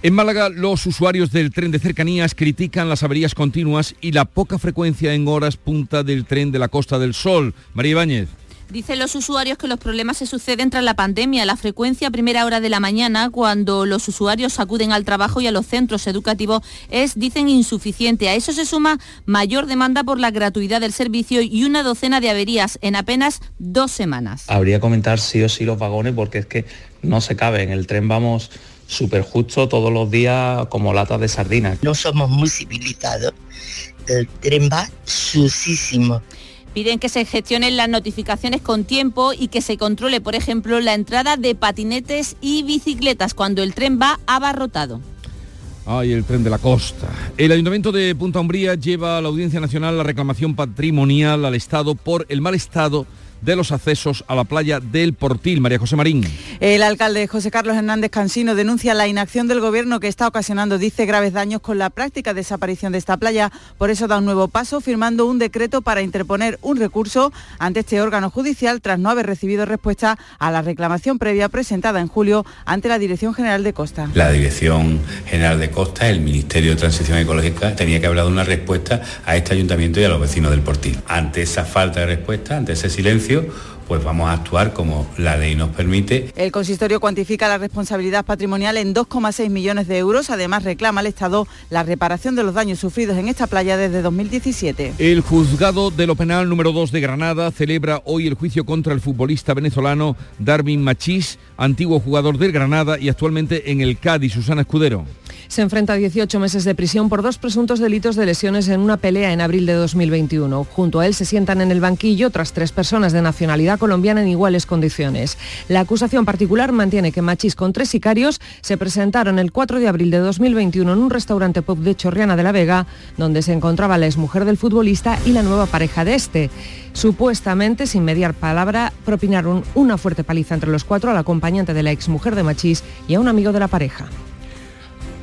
En Málaga, los usuarios del tren de cercanías critican las averías continuas y la poca frecuencia en horas punta del tren de la Costa del Sol. María Ibáñez. Dicen los usuarios que los problemas se suceden tras la pandemia. La frecuencia a primera hora de la mañana, cuando los usuarios acuden al trabajo y a los centros educativos, es, dicen, insuficiente. A eso se suma mayor demanda por la gratuidad del servicio y una docena de averías en apenas dos semanas. Habría que comentar sí o sí los vagones porque es que no se cabe. En el tren vamos súper justo todos los días como latas de sardinas. No somos muy civilizados. El tren va sucísimo. Piden que se gestionen las notificaciones con tiempo y que se controle, por ejemplo, la entrada de patinetes y bicicletas cuando el tren va abarrotado. Ay, el tren de la costa. El Ayuntamiento de Punta Umbría lleva a la Audiencia Nacional la reclamación patrimonial al Estado por el mal estado de los accesos a la playa del Portil. María José Marín. El alcalde José Carlos Hernández Cansino denuncia la inacción del gobierno que está ocasionando, dice, graves daños con la práctica desaparición de esta playa. Por eso da un nuevo paso firmando un decreto para interponer un recurso ante este órgano judicial tras no haber recibido respuesta a la reclamación previa presentada en julio ante la Dirección General de Costa. La Dirección General de Costa, el Ministerio de Transición Ecológica, tenía que haber dado una respuesta a este ayuntamiento y a los vecinos del Portil. Ante esa falta de respuesta, ante ese silencio, pues vamos a actuar como la ley nos permite. El consistorio cuantifica la responsabilidad patrimonial en 2,6 millones de euros. Además, reclama al Estado la reparación de los daños sufridos en esta playa desde 2017. El juzgado de lo penal número 2 de Granada celebra hoy el juicio contra el futbolista venezolano Darwin Machís, antiguo jugador del Granada y actualmente en el Cádiz. Susana Escudero se enfrenta a 18 meses de prisión por dos presuntos delitos de lesiones en una pelea en abril de 2021. Junto a él se sientan en el banquillo otras tres personas de nacionalidad colombiana en iguales condiciones. La acusación particular mantiene que Machís con tres sicarios se presentaron el 4 de abril de 2021 en un restaurante pop de Chorriana de la Vega, donde se encontraba la exmujer del futbolista y la nueva pareja de este. Supuestamente, sin mediar palabra, propinaron una fuerte paliza entre los cuatro al acompañante de la exmujer de Machís y a un amigo de la pareja.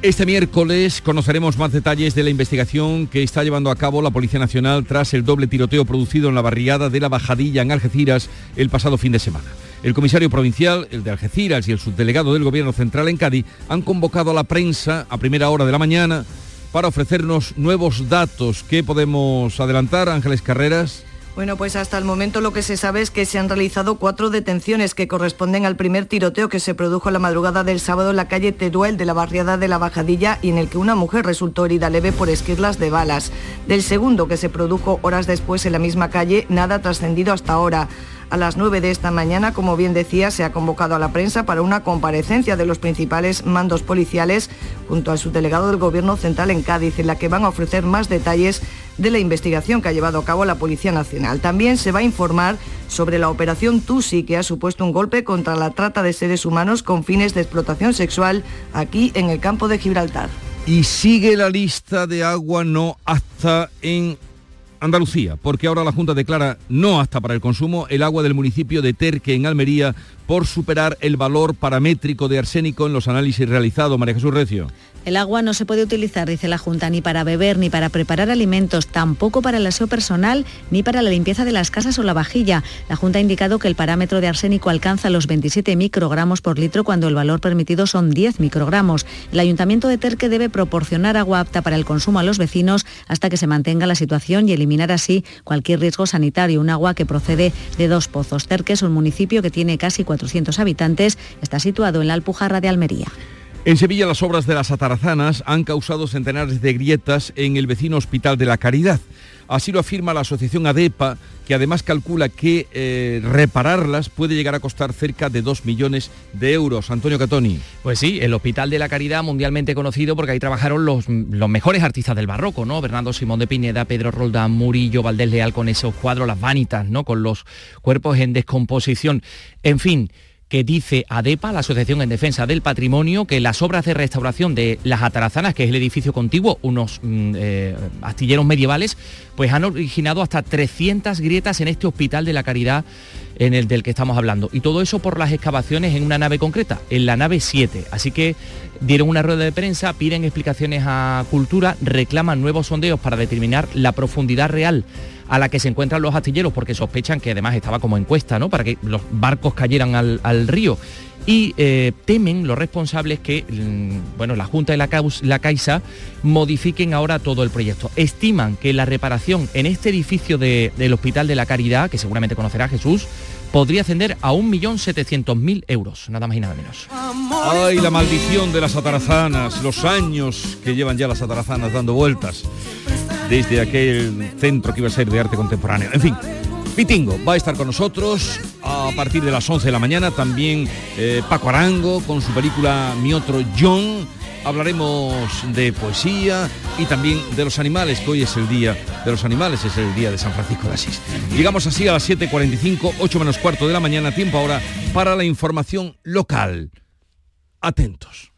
Este miércoles conoceremos más detalles de la investigación que está llevando a cabo la Policía Nacional tras el doble tiroteo producido en la barriada de la Bajadilla en Algeciras el pasado fin de semana. El comisario provincial, el de Algeciras y el subdelegado del Gobierno Central en Cádiz han convocado a la prensa a primera hora de la mañana para ofrecernos nuevos datos. ¿Qué podemos adelantar, Ángeles Carreras? Bueno, pues hasta el momento lo que se sabe es que se han realizado cuatro detenciones que corresponden al primer tiroteo que se produjo la madrugada del sábado en la calle Teduel de la barriada de la Bajadilla y en el que una mujer resultó herida leve por esquirlas de balas. Del segundo que se produjo horas después en la misma calle, nada trascendido hasta ahora. A las 9 de esta mañana, como bien decía, se ha convocado a la prensa para una comparecencia de los principales mandos policiales junto al subdelegado del Gobierno Central en Cádiz, en la que van a ofrecer más detalles de la investigación que ha llevado a cabo la Policía Nacional. También se va a informar sobre la operación TUSI, que ha supuesto un golpe contra la trata de seres humanos con fines de explotación sexual aquí en el campo de Gibraltar. Y sigue la lista de agua no hasta en Andalucía, porque ahora la Junta declara no hasta para el consumo el agua del municipio de Terque en Almería por superar el valor paramétrico de arsénico en los análisis realizados. María Jesús Recio. El agua no se puede utilizar, dice la Junta, ni para beber, ni para preparar alimentos, tampoco para el aseo personal, ni para la limpieza de las casas o la vajilla. La Junta ha indicado que el parámetro de arsénico alcanza los 27 microgramos por litro cuando el valor permitido son 10 microgramos. El Ayuntamiento de Terque debe proporcionar agua apta para el consumo a los vecinos hasta que se mantenga la situación y eliminar así cualquier riesgo sanitario. Un agua que procede de dos pozos. Terque es un municipio que tiene casi 400 habitantes, está situado en la Alpujarra de Almería. En Sevilla las obras de las atarazanas han causado centenares de grietas en el vecino Hospital de la Caridad. Así lo afirma la asociación ADEPA, que además calcula que eh, repararlas puede llegar a costar cerca de 2 millones de euros. Antonio Catoni. Pues sí, el Hospital de la Caridad, mundialmente conocido porque ahí trabajaron los, los mejores artistas del barroco, ¿no? Bernardo Simón de Pineda, Pedro Roldán, Murillo, Valdés Leal con esos cuadros, las vanitas, ¿no? Con los cuerpos en descomposición. En fin, que dice ADEPA, la Asociación en Defensa del Patrimonio, que las obras de restauración de las Atarazanas, que es el edificio contiguo, unos mm, eh, astilleros medievales, pues han originado hasta 300 grietas en este Hospital de la Caridad en el del que estamos hablando. Y todo eso por las excavaciones en una nave concreta, en la nave 7. Así que dieron una rueda de prensa, piden explicaciones a Cultura, reclaman nuevos sondeos para determinar la profundidad real a la que se encuentran los astilleros, porque sospechan que además estaba como encuesta, ¿no? Para que los barcos cayeran al, río. Y eh, temen los responsables que mm, bueno, la Junta y la, la Caixa modifiquen ahora todo el proyecto. Estiman que la reparación en este edificio del Hospital de la Caridad, que seguramente conocerá Jesús, podría ascender a 1.700.000 euros, nada más y nada menos. Ay, la maldición de las atarazanas, los años que llevan ya las atarazanas dando vueltas desde aquel centro que iba a ser de arte contemporáneo. En fin, Pitingo va a estar con nosotros a partir de las 11 de la mañana, también eh, Paco Arango con su película Mi otro John. Hablaremos de poesía y también de los animales, que hoy es el día de los animales, es el día de San Francisco de Asís. Llegamos así a las 7.45, 8 menos cuarto de la mañana, tiempo ahora para la información local. Atentos.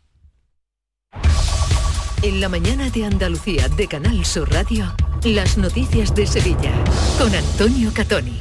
En la mañana de Andalucía de Canal Sur Radio, las noticias de Sevilla con Antonio Catoni.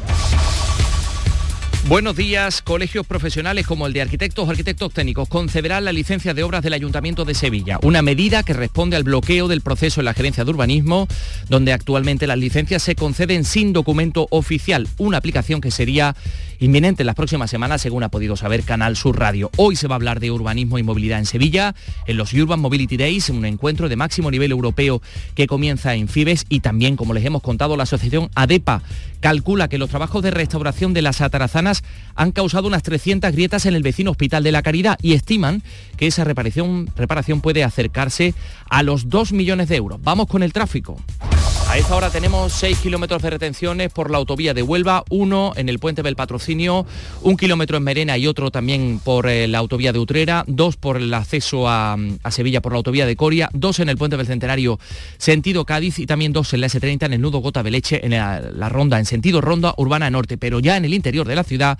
Buenos días. Colegios profesionales como el de arquitectos o arquitectos técnicos concederán la licencia de obras del Ayuntamiento de Sevilla, una medida que responde al bloqueo del proceso en la Gerencia de Urbanismo, donde actualmente las licencias se conceden sin documento oficial, una aplicación que sería inminente en las próximas semanas, según ha podido saber Canal Sur Radio. Hoy se va a hablar de urbanismo y movilidad en Sevilla, en los Urban Mobility Days, un encuentro de máximo nivel europeo que comienza en Fibes y también, como les hemos contado, la asociación ADEPA calcula que los trabajos de restauración de las atarazanas han causado unas 300 grietas en el vecino Hospital de la Caridad y estiman que esa reparación, reparación puede acercarse a los 2 millones de euros. Vamos con el tráfico. A esta hora tenemos 6 kilómetros de retenciones por la autovía de Huelva, uno en el puente del Patrocinio, un kilómetro en Merena y otro también por eh, la autovía de Utrera, dos por el acceso a, Sevilla por la autovía de Coria, dos en el puente del Centenario sentido Cádiz y también dos en la S30 en el nudo Gota de Leche en la, la ronda en sentido ronda urbana norte, pero ya en el interior de la ciudad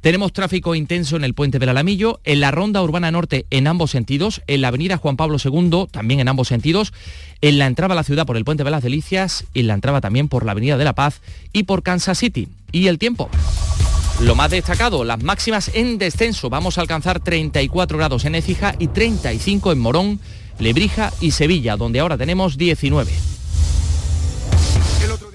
tenemos tráfico intenso en el puente del Alamillo, en la ronda urbana norte en ambos sentidos, en la avenida Juan Pablo II también en ambos sentidos, en la entrada a la ciudad por el puente de las Delicias, en la entrada también por la avenida de la Paz y por Kansas City. ¿Y el tiempo? Lo más destacado, las máximas en descenso. Vamos a alcanzar 34 grados en Écija y 35 en Morón, Lebrija y Sevilla, donde ahora tenemos 19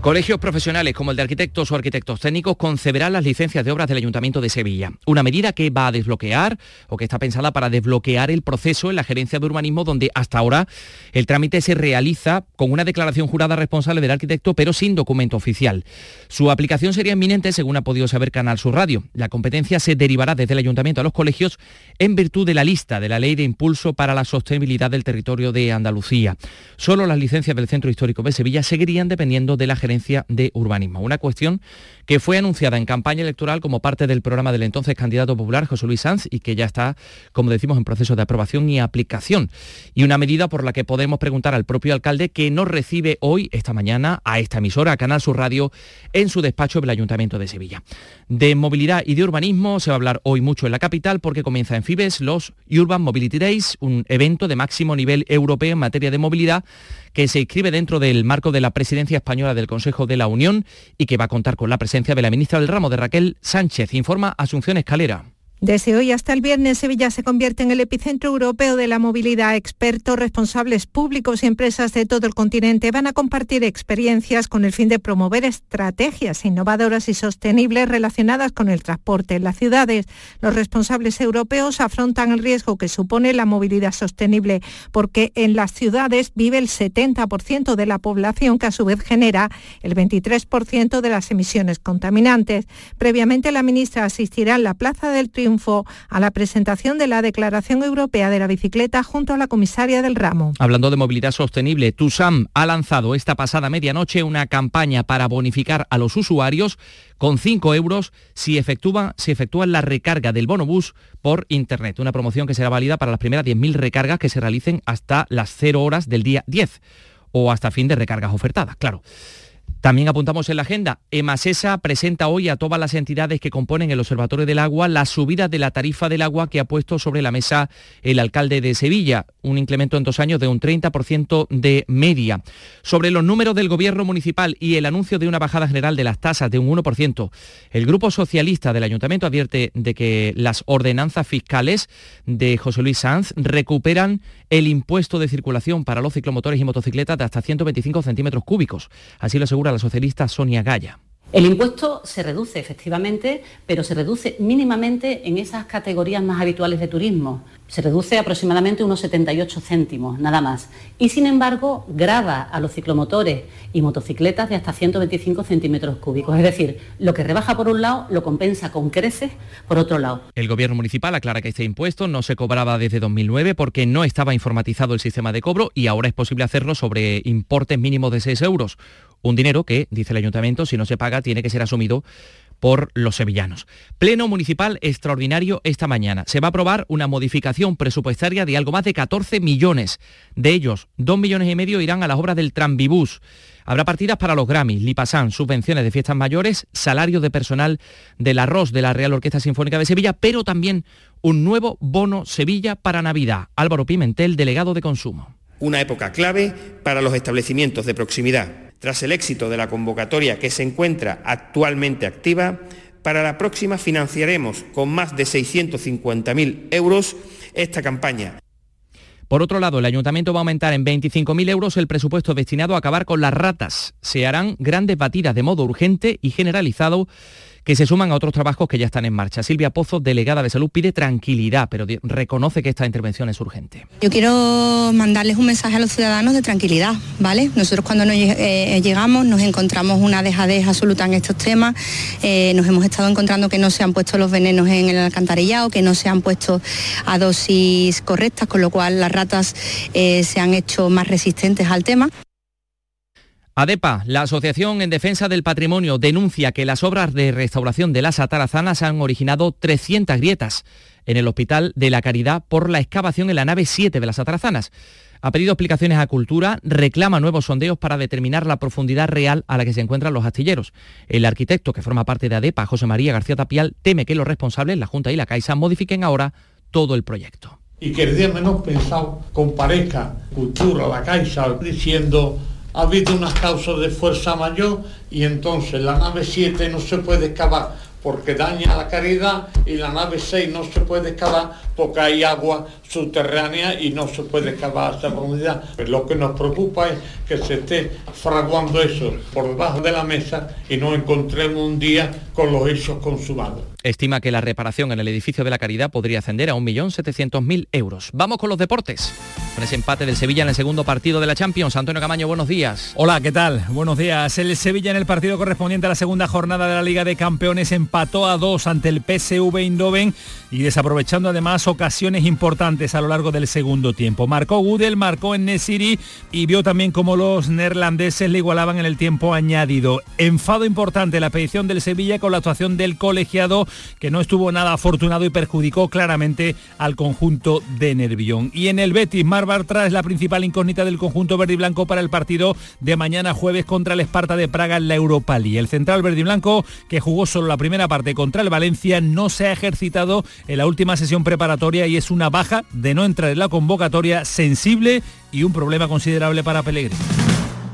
Colegios profesionales como el de arquitectos o arquitectos técnicos concederán las licencias de obras del Ayuntamiento de Sevilla. Una medida que va a desbloquear o que está pensada para desbloquear el proceso en la gerencia de urbanismo donde hasta ahora el trámite se realiza con una declaración jurada responsable del arquitecto pero sin documento oficial. Su aplicación sería inminente según ha podido saber Canal Sur Radio. La competencia se derivará desde el Ayuntamiento a los colegios en virtud de la lista de la Ley de Impulso para la Sostenibilidad del Territorio de Andalucía. Solo las licencias del Centro Histórico de Sevilla seguirían dependiendo de la gerencia de Urbanismo. Una cuestión que fue anunciada en campaña electoral como parte del programa del entonces candidato popular José Luis Sanz y que ya está, como decimos, en proceso de aprobación y aplicación. Y una medida por la que podemos preguntar al propio alcalde que nos recibe hoy, esta mañana, a esta emisora, a Canal Sur Radio, en su despacho del Ayuntamiento de Sevilla. De movilidad y de urbanismo se va a hablar hoy mucho en la capital porque comienza en Fibes los Urban Mobility Days, un evento de máximo nivel europeo en materia de movilidad que se inscribe dentro del marco de la presidencia española del Consejo de la Unión y que va a contar con la presencia de la ministra del ramo de Raquel Sánchez, informa Asunción Escalera. Desde hoy hasta el viernes, Sevilla se convierte en el epicentro europeo de la movilidad. Expertos, responsables públicos y empresas de todo el continente van a compartir experiencias con el fin de promover estrategias innovadoras y sostenibles relacionadas con el transporte en las ciudades. Los responsables europeos afrontan el riesgo que supone la movilidad sostenible, porque en las ciudades vive el 70% de la población que a su vez genera el 23% de las emisiones contaminantes. Previamente, la ministra asistirá en la Plaza del Triunfo a la presentación de la Declaración Europea de la Bicicleta junto a la comisaria del ramo. Hablando de movilidad sostenible, TUSAM ha lanzado esta pasada medianoche una campaña para bonificar a los usuarios con 5 euros si efectúan, si efectúan la recarga del bonobús por Internet. Una promoción que será válida para las primeras 10.000 recargas que se realicen hasta las 0 horas del día 10 o hasta fin de recargas ofertadas, claro. También apuntamos en la agenda, EMASESA presenta hoy a todas las entidades que componen el Observatorio del Agua la subida de la tarifa del agua que ha puesto sobre la mesa el alcalde de Sevilla, un incremento en dos años de un 30% de media. Sobre los números del gobierno municipal y el anuncio de una bajada general de las tasas de un 1%, el Grupo Socialista del Ayuntamiento advierte de que las ordenanzas fiscales de José Luis Sanz recuperan el impuesto de circulación para los ciclomotores y motocicletas de hasta 125 centímetros cúbicos. Así lo asegura la socialista Sonia Gaya. El impuesto se reduce efectivamente, pero se reduce mínimamente en esas categorías más habituales de turismo. Se reduce aproximadamente unos 78 céntimos, nada más. Y sin embargo, grava a los ciclomotores y motocicletas de hasta 125 centímetros cúbicos. Es decir, lo que rebaja por un lado lo compensa con creces por otro lado. El gobierno municipal aclara que este impuesto no se cobraba desde 2009 porque no estaba informatizado el sistema de cobro y ahora es posible hacerlo sobre importes mínimos de 6 euros. Un dinero que, dice el ayuntamiento, si no se paga tiene que ser asumido por los sevillanos. Pleno municipal extraordinario esta mañana. Se va a aprobar una modificación presupuestaria de algo más de 14 millones. De ellos, 2 millones y medio irán a las obras del Tranvibús. Habrá partidas para los Grammys, Lipasán, subvenciones de fiestas mayores, salarios de personal del arroz de la Real Orquesta Sinfónica de Sevilla, pero también un nuevo bono Sevilla para Navidad. Álvaro Pimentel, delegado de consumo. Una época clave para los establecimientos de proximidad tras el éxito de la convocatoria que se encuentra actualmente activa, para la próxima financiaremos con más de 650.000 euros esta campaña. Por otro lado, el ayuntamiento va a aumentar en 25.000 euros el presupuesto destinado a acabar con las ratas. Se harán grandes batidas de modo urgente y generalizado que se suman a otros trabajos que ya están en marcha. Silvia Pozo, delegada de salud, pide tranquilidad, pero reconoce que esta intervención es urgente. Yo quiero mandarles un mensaje a los ciudadanos de tranquilidad, ¿vale? Nosotros cuando nos eh, llegamos nos encontramos una dejadez absoluta en estos temas, eh, nos hemos estado encontrando que no se han puesto los venenos en el alcantarillado, que no se han puesto a dosis correctas, con lo cual las ratas eh, se han hecho más resistentes al tema. ADEPA, la Asociación en Defensa del Patrimonio, denuncia que las obras de restauración de las atarazanas han originado 300 grietas en el Hospital de la Caridad por la excavación en la nave 7 de las atarazanas. Ha pedido explicaciones a Cultura, reclama nuevos sondeos para determinar la profundidad real a la que se encuentran los astilleros. El arquitecto que forma parte de ADEPA, José María García Tapial, teme que los responsables, la Junta y la Caixa, modifiquen ahora todo el proyecto. Y que el día menos pensado comparezca Cultura, la Caixa, diciendo ha habido unas causas de fuerza mayor y entonces la nave 7 no se puede excavar porque daña la caridad y la nave 6 no se puede excavar porque hay agua subterránea y no se puede excavar a esa profundidad. Pero lo que nos preocupa es que se esté fraguando eso por debajo de la mesa y no encontremos un día con los hechos consumados. Estima que la reparación en el edificio de la Caridad podría ascender a 1.700.000 euros. Vamos con los deportes. Con ese empate del Sevilla en el segundo partido de la Champions. Antonio Camaño, buenos días. Hola, ¿qué tal? Buenos días. El Sevilla en el partido correspondiente a la segunda jornada de la Liga de Campeones empató a dos ante el PSV Eindhoven y desaprovechando además ocasiones importantes a lo largo del segundo tiempo. Marcó Gudel, marcó en Nesiri y vio también como los neerlandeses le igualaban en el tiempo añadido. Enfado importante la petición del Sevilla con la actuación del colegiado que no estuvo nada afortunado y perjudicó claramente al conjunto de Nervión. Y en el Betis, Mar Bartra es la principal incógnita del conjunto verde y blanco para el partido de mañana jueves contra el Esparta de Praga en la Europa League. El central verde y blanco, que jugó solo la primera parte contra el Valencia, no se ha ejercitado en la última sesión preparatoria y es una baja de no entrar en la convocatoria sensible y un problema considerable para Pellegrini.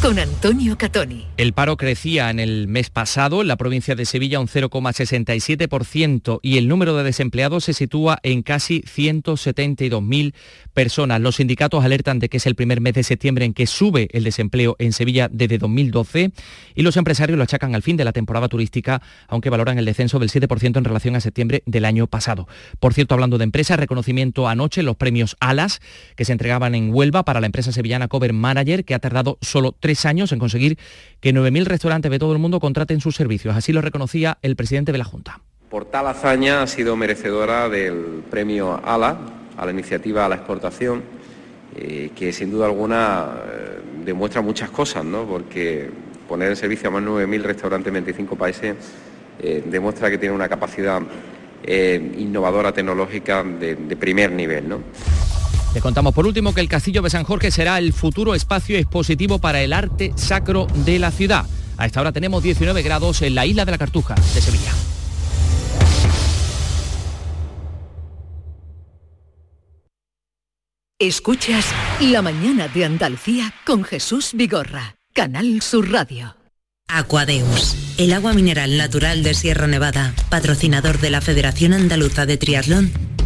con Antonio Catoni. El paro crecía en el mes pasado en la provincia de Sevilla un 0,67% y el número de desempleados se sitúa en casi 172.000 personas. Los sindicatos alertan de que es el primer mes de septiembre en que sube el desempleo en Sevilla desde 2012 y los empresarios lo achacan al fin de la temporada turística, aunque valoran el descenso del 7% en relación a septiembre del año pasado. Por cierto, hablando de empresas, reconocimiento anoche los premios ALAS que se entregaban en Huelva para la empresa sevillana Cover Manager, que ha tardado solo tres años en conseguir que 9.000 restaurantes de todo el mundo contraten sus servicios. Así lo reconocía el presidente de la Junta. Por tal hazaña ha sido merecedora del premio ALA, a la iniciativa a la exportación, eh, que sin duda alguna eh, demuestra muchas cosas, ¿no? porque poner en servicio a más de 9.000 restaurantes en 25 países eh, demuestra que tiene una capacidad innovadora tecnológica de, de primer nivel. ¿no? Le contamos por último que el Castillo de San Jorge será el futuro espacio expositivo para el arte sacro de la ciudad. A esta hora tenemos 19 grados en la isla de la Cartuja de Sevilla. Escuchas La mañana de Andalucía con Jesús Vigorra, Canal Sur Radio. Aquadeus, el agua mineral natural de Sierra Nevada, patrocinador de la Federación Andaluza de Triatlón,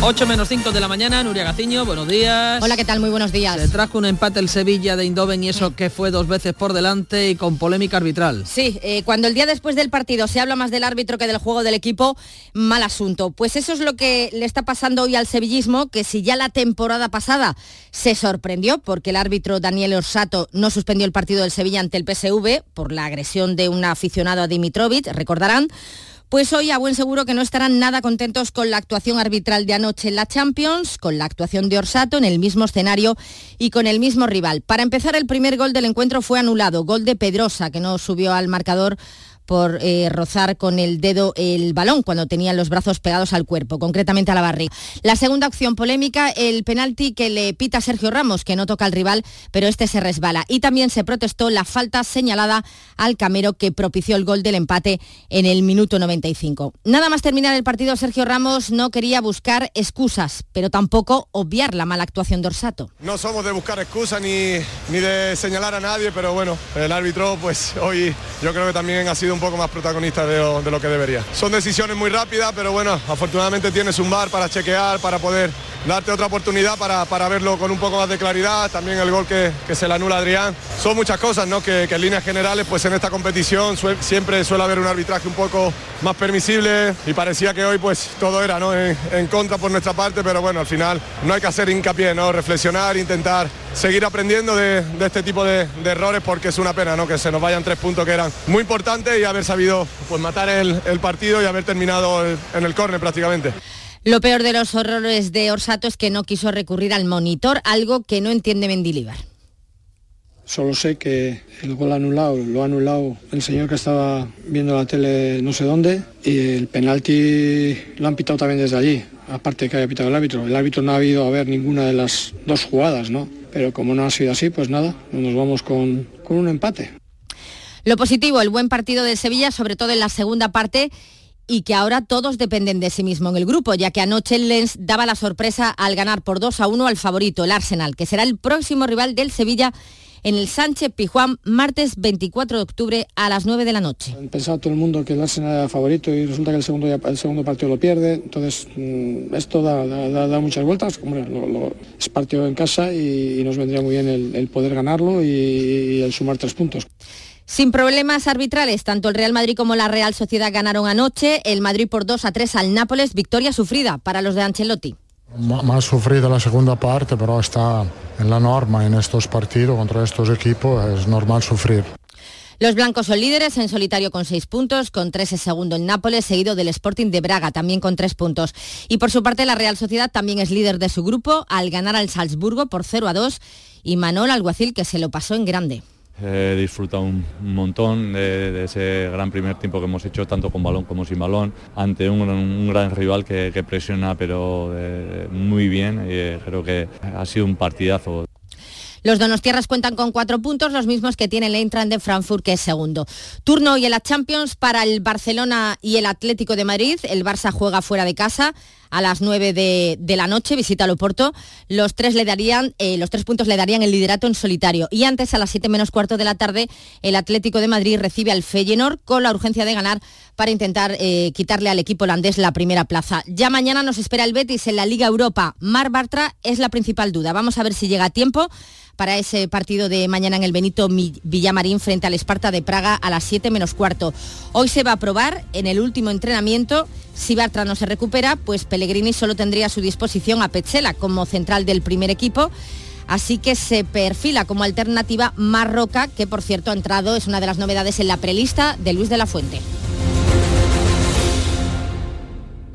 8 menos 5 de la mañana, Nuria Gaciño, buenos días. Hola, ¿qué tal? Muy buenos días. Se trajo un empate el Sevilla de Indoven y eso que fue dos veces por delante y con polémica arbitral. Sí, eh, cuando el día después del partido se habla más del árbitro que del juego del equipo, mal asunto. Pues eso es lo que le está pasando hoy al sevillismo, que si ya la temporada pasada se sorprendió porque el árbitro Daniel Orsato no suspendió el partido del Sevilla ante el PSV por la agresión de un aficionado a Dimitrovic, recordarán, pues hoy a buen seguro que no estarán nada contentos con la actuación arbitral de anoche en la Champions, con la actuación de Orsato en el mismo escenario y con el mismo rival. Para empezar, el primer gol del encuentro fue anulado, gol de Pedrosa, que no subió al marcador por eh, rozar con el dedo el balón cuando tenían los brazos pegados al cuerpo, concretamente a la barriga. La segunda opción polémica, el penalti que le pita Sergio Ramos, que no toca al rival, pero este se resbala. Y también se protestó la falta señalada al Camero que propició el gol del empate en el minuto 95. Nada más terminar el partido, Sergio Ramos no quería buscar excusas, pero tampoco obviar la mala actuación de Orsato. No somos de buscar excusas ni, ni de señalar a nadie, pero bueno, el árbitro pues hoy yo creo que también ha sido un poco más protagonista de lo, que debería. Son decisiones muy rápidas, pero bueno, afortunadamente tienes un bar para chequear, para poder darte otra oportunidad para, para verlo con un poco más de claridad, también el gol que, se le anula Adrián. Son muchas cosas, ¿no? Que, en líneas generales, pues en esta competición siempre suele haber un arbitraje un poco más permisible y parecía que hoy pues todo era, ¿no? En, contra por nuestra parte, pero bueno, al final no hay que hacer hincapié, ¿no? Reflexionar, intentar seguir aprendiendo de, este tipo de, errores porque es una pena, ¿no? Que se nos vayan tres puntos que eran muy importantes y haber sabido pues matar el, partido y haber terminado en el córner prácticamente. Lo peor de los horrores de Orsato es que no quiso recurrir al monitor, algo que no entiende Mendilibar. Solo sé que el gol anulado lo ha anulado el señor que estaba viendo la tele no sé dónde y el penalti lo han pitado también desde allí, aparte de que haya pitado el árbitro. El árbitro no ha habido a ver ninguna de las dos jugadas, ¿no? Pero como no ha sido así, pues nada, nos vamos con, con un empate. Lo positivo, el buen partido de Sevilla, sobre todo en la segunda parte, y que ahora todos dependen de sí mismo en el grupo, ya que anoche el Lens daba la sorpresa al ganar por 2 a 1 al favorito, el Arsenal, que será el próximo rival del Sevilla en el Sánchez Pijuán, martes 24 de octubre a las 9 de la noche. Pensaba todo el mundo que el Arsenal era favorito y resulta que el segundo, el segundo partido lo pierde, entonces mm, esto da, muchas vueltas, como es partido en casa y, nos vendría muy bien el, poder ganarlo y el sumar tres puntos. Sin problemas arbitrales, tanto el Real Madrid como la Real Sociedad ganaron anoche, el Madrid por 2 a 3 al Nápoles, victoria sufrida para los de Ancelotti. Más sufrido la segunda parte, pero está en la norma en estos partidos contra estos equipos, es normal sufrir. Los blancos son líderes en solitario con seis puntos, con tres es segundo el Nápoles, seguido del Sporting de Braga, también con tres puntos. Y por su parte la Real Sociedad también es líder de su grupo al ganar al Salzburgo por 0 a 2 y Manol Alguacil que se lo pasó en grande. He disfrutado un, montón de, ese gran primer tiempo que hemos hecho, tanto con balón como sin balón, ante un, gran rival que, presiona, pero eh, muy bien. Eh, creo que ha sido un partidazo. Los Donostierras cuentan con cuatro puntos, los mismos que tiene el Eintracht de Frankfurt, que es segundo. Turno y en la Champions para el Barcelona y el Atlético de Madrid. El Barça juega fuera de casa a las 9 de, la noche, visita al Oporto. Los tres, le darían, eh, los tres puntos le darían el liderato en solitario. Y antes, a las 7 menos cuarto de la tarde, el Atlético de Madrid recibe al Feyenoord con la urgencia de ganar para intentar eh, quitarle al equipo holandés la primera plaza. Ya mañana nos espera el Betis en la Liga Europa. Mar Bartra es la principal duda. Vamos a ver si llega a tiempo para ese partido de mañana en el Benito Villamarín frente al Esparta de Praga a las 7 menos cuarto. Hoy se va a probar en el último entrenamiento. Si Bartra no se recupera, pues Pellegrini solo tendría a su disposición a Petzela como central del primer equipo. Así que se perfila como alternativa Marroca, que por cierto ha entrado, es una de las novedades en la prelista de Luis de la Fuente.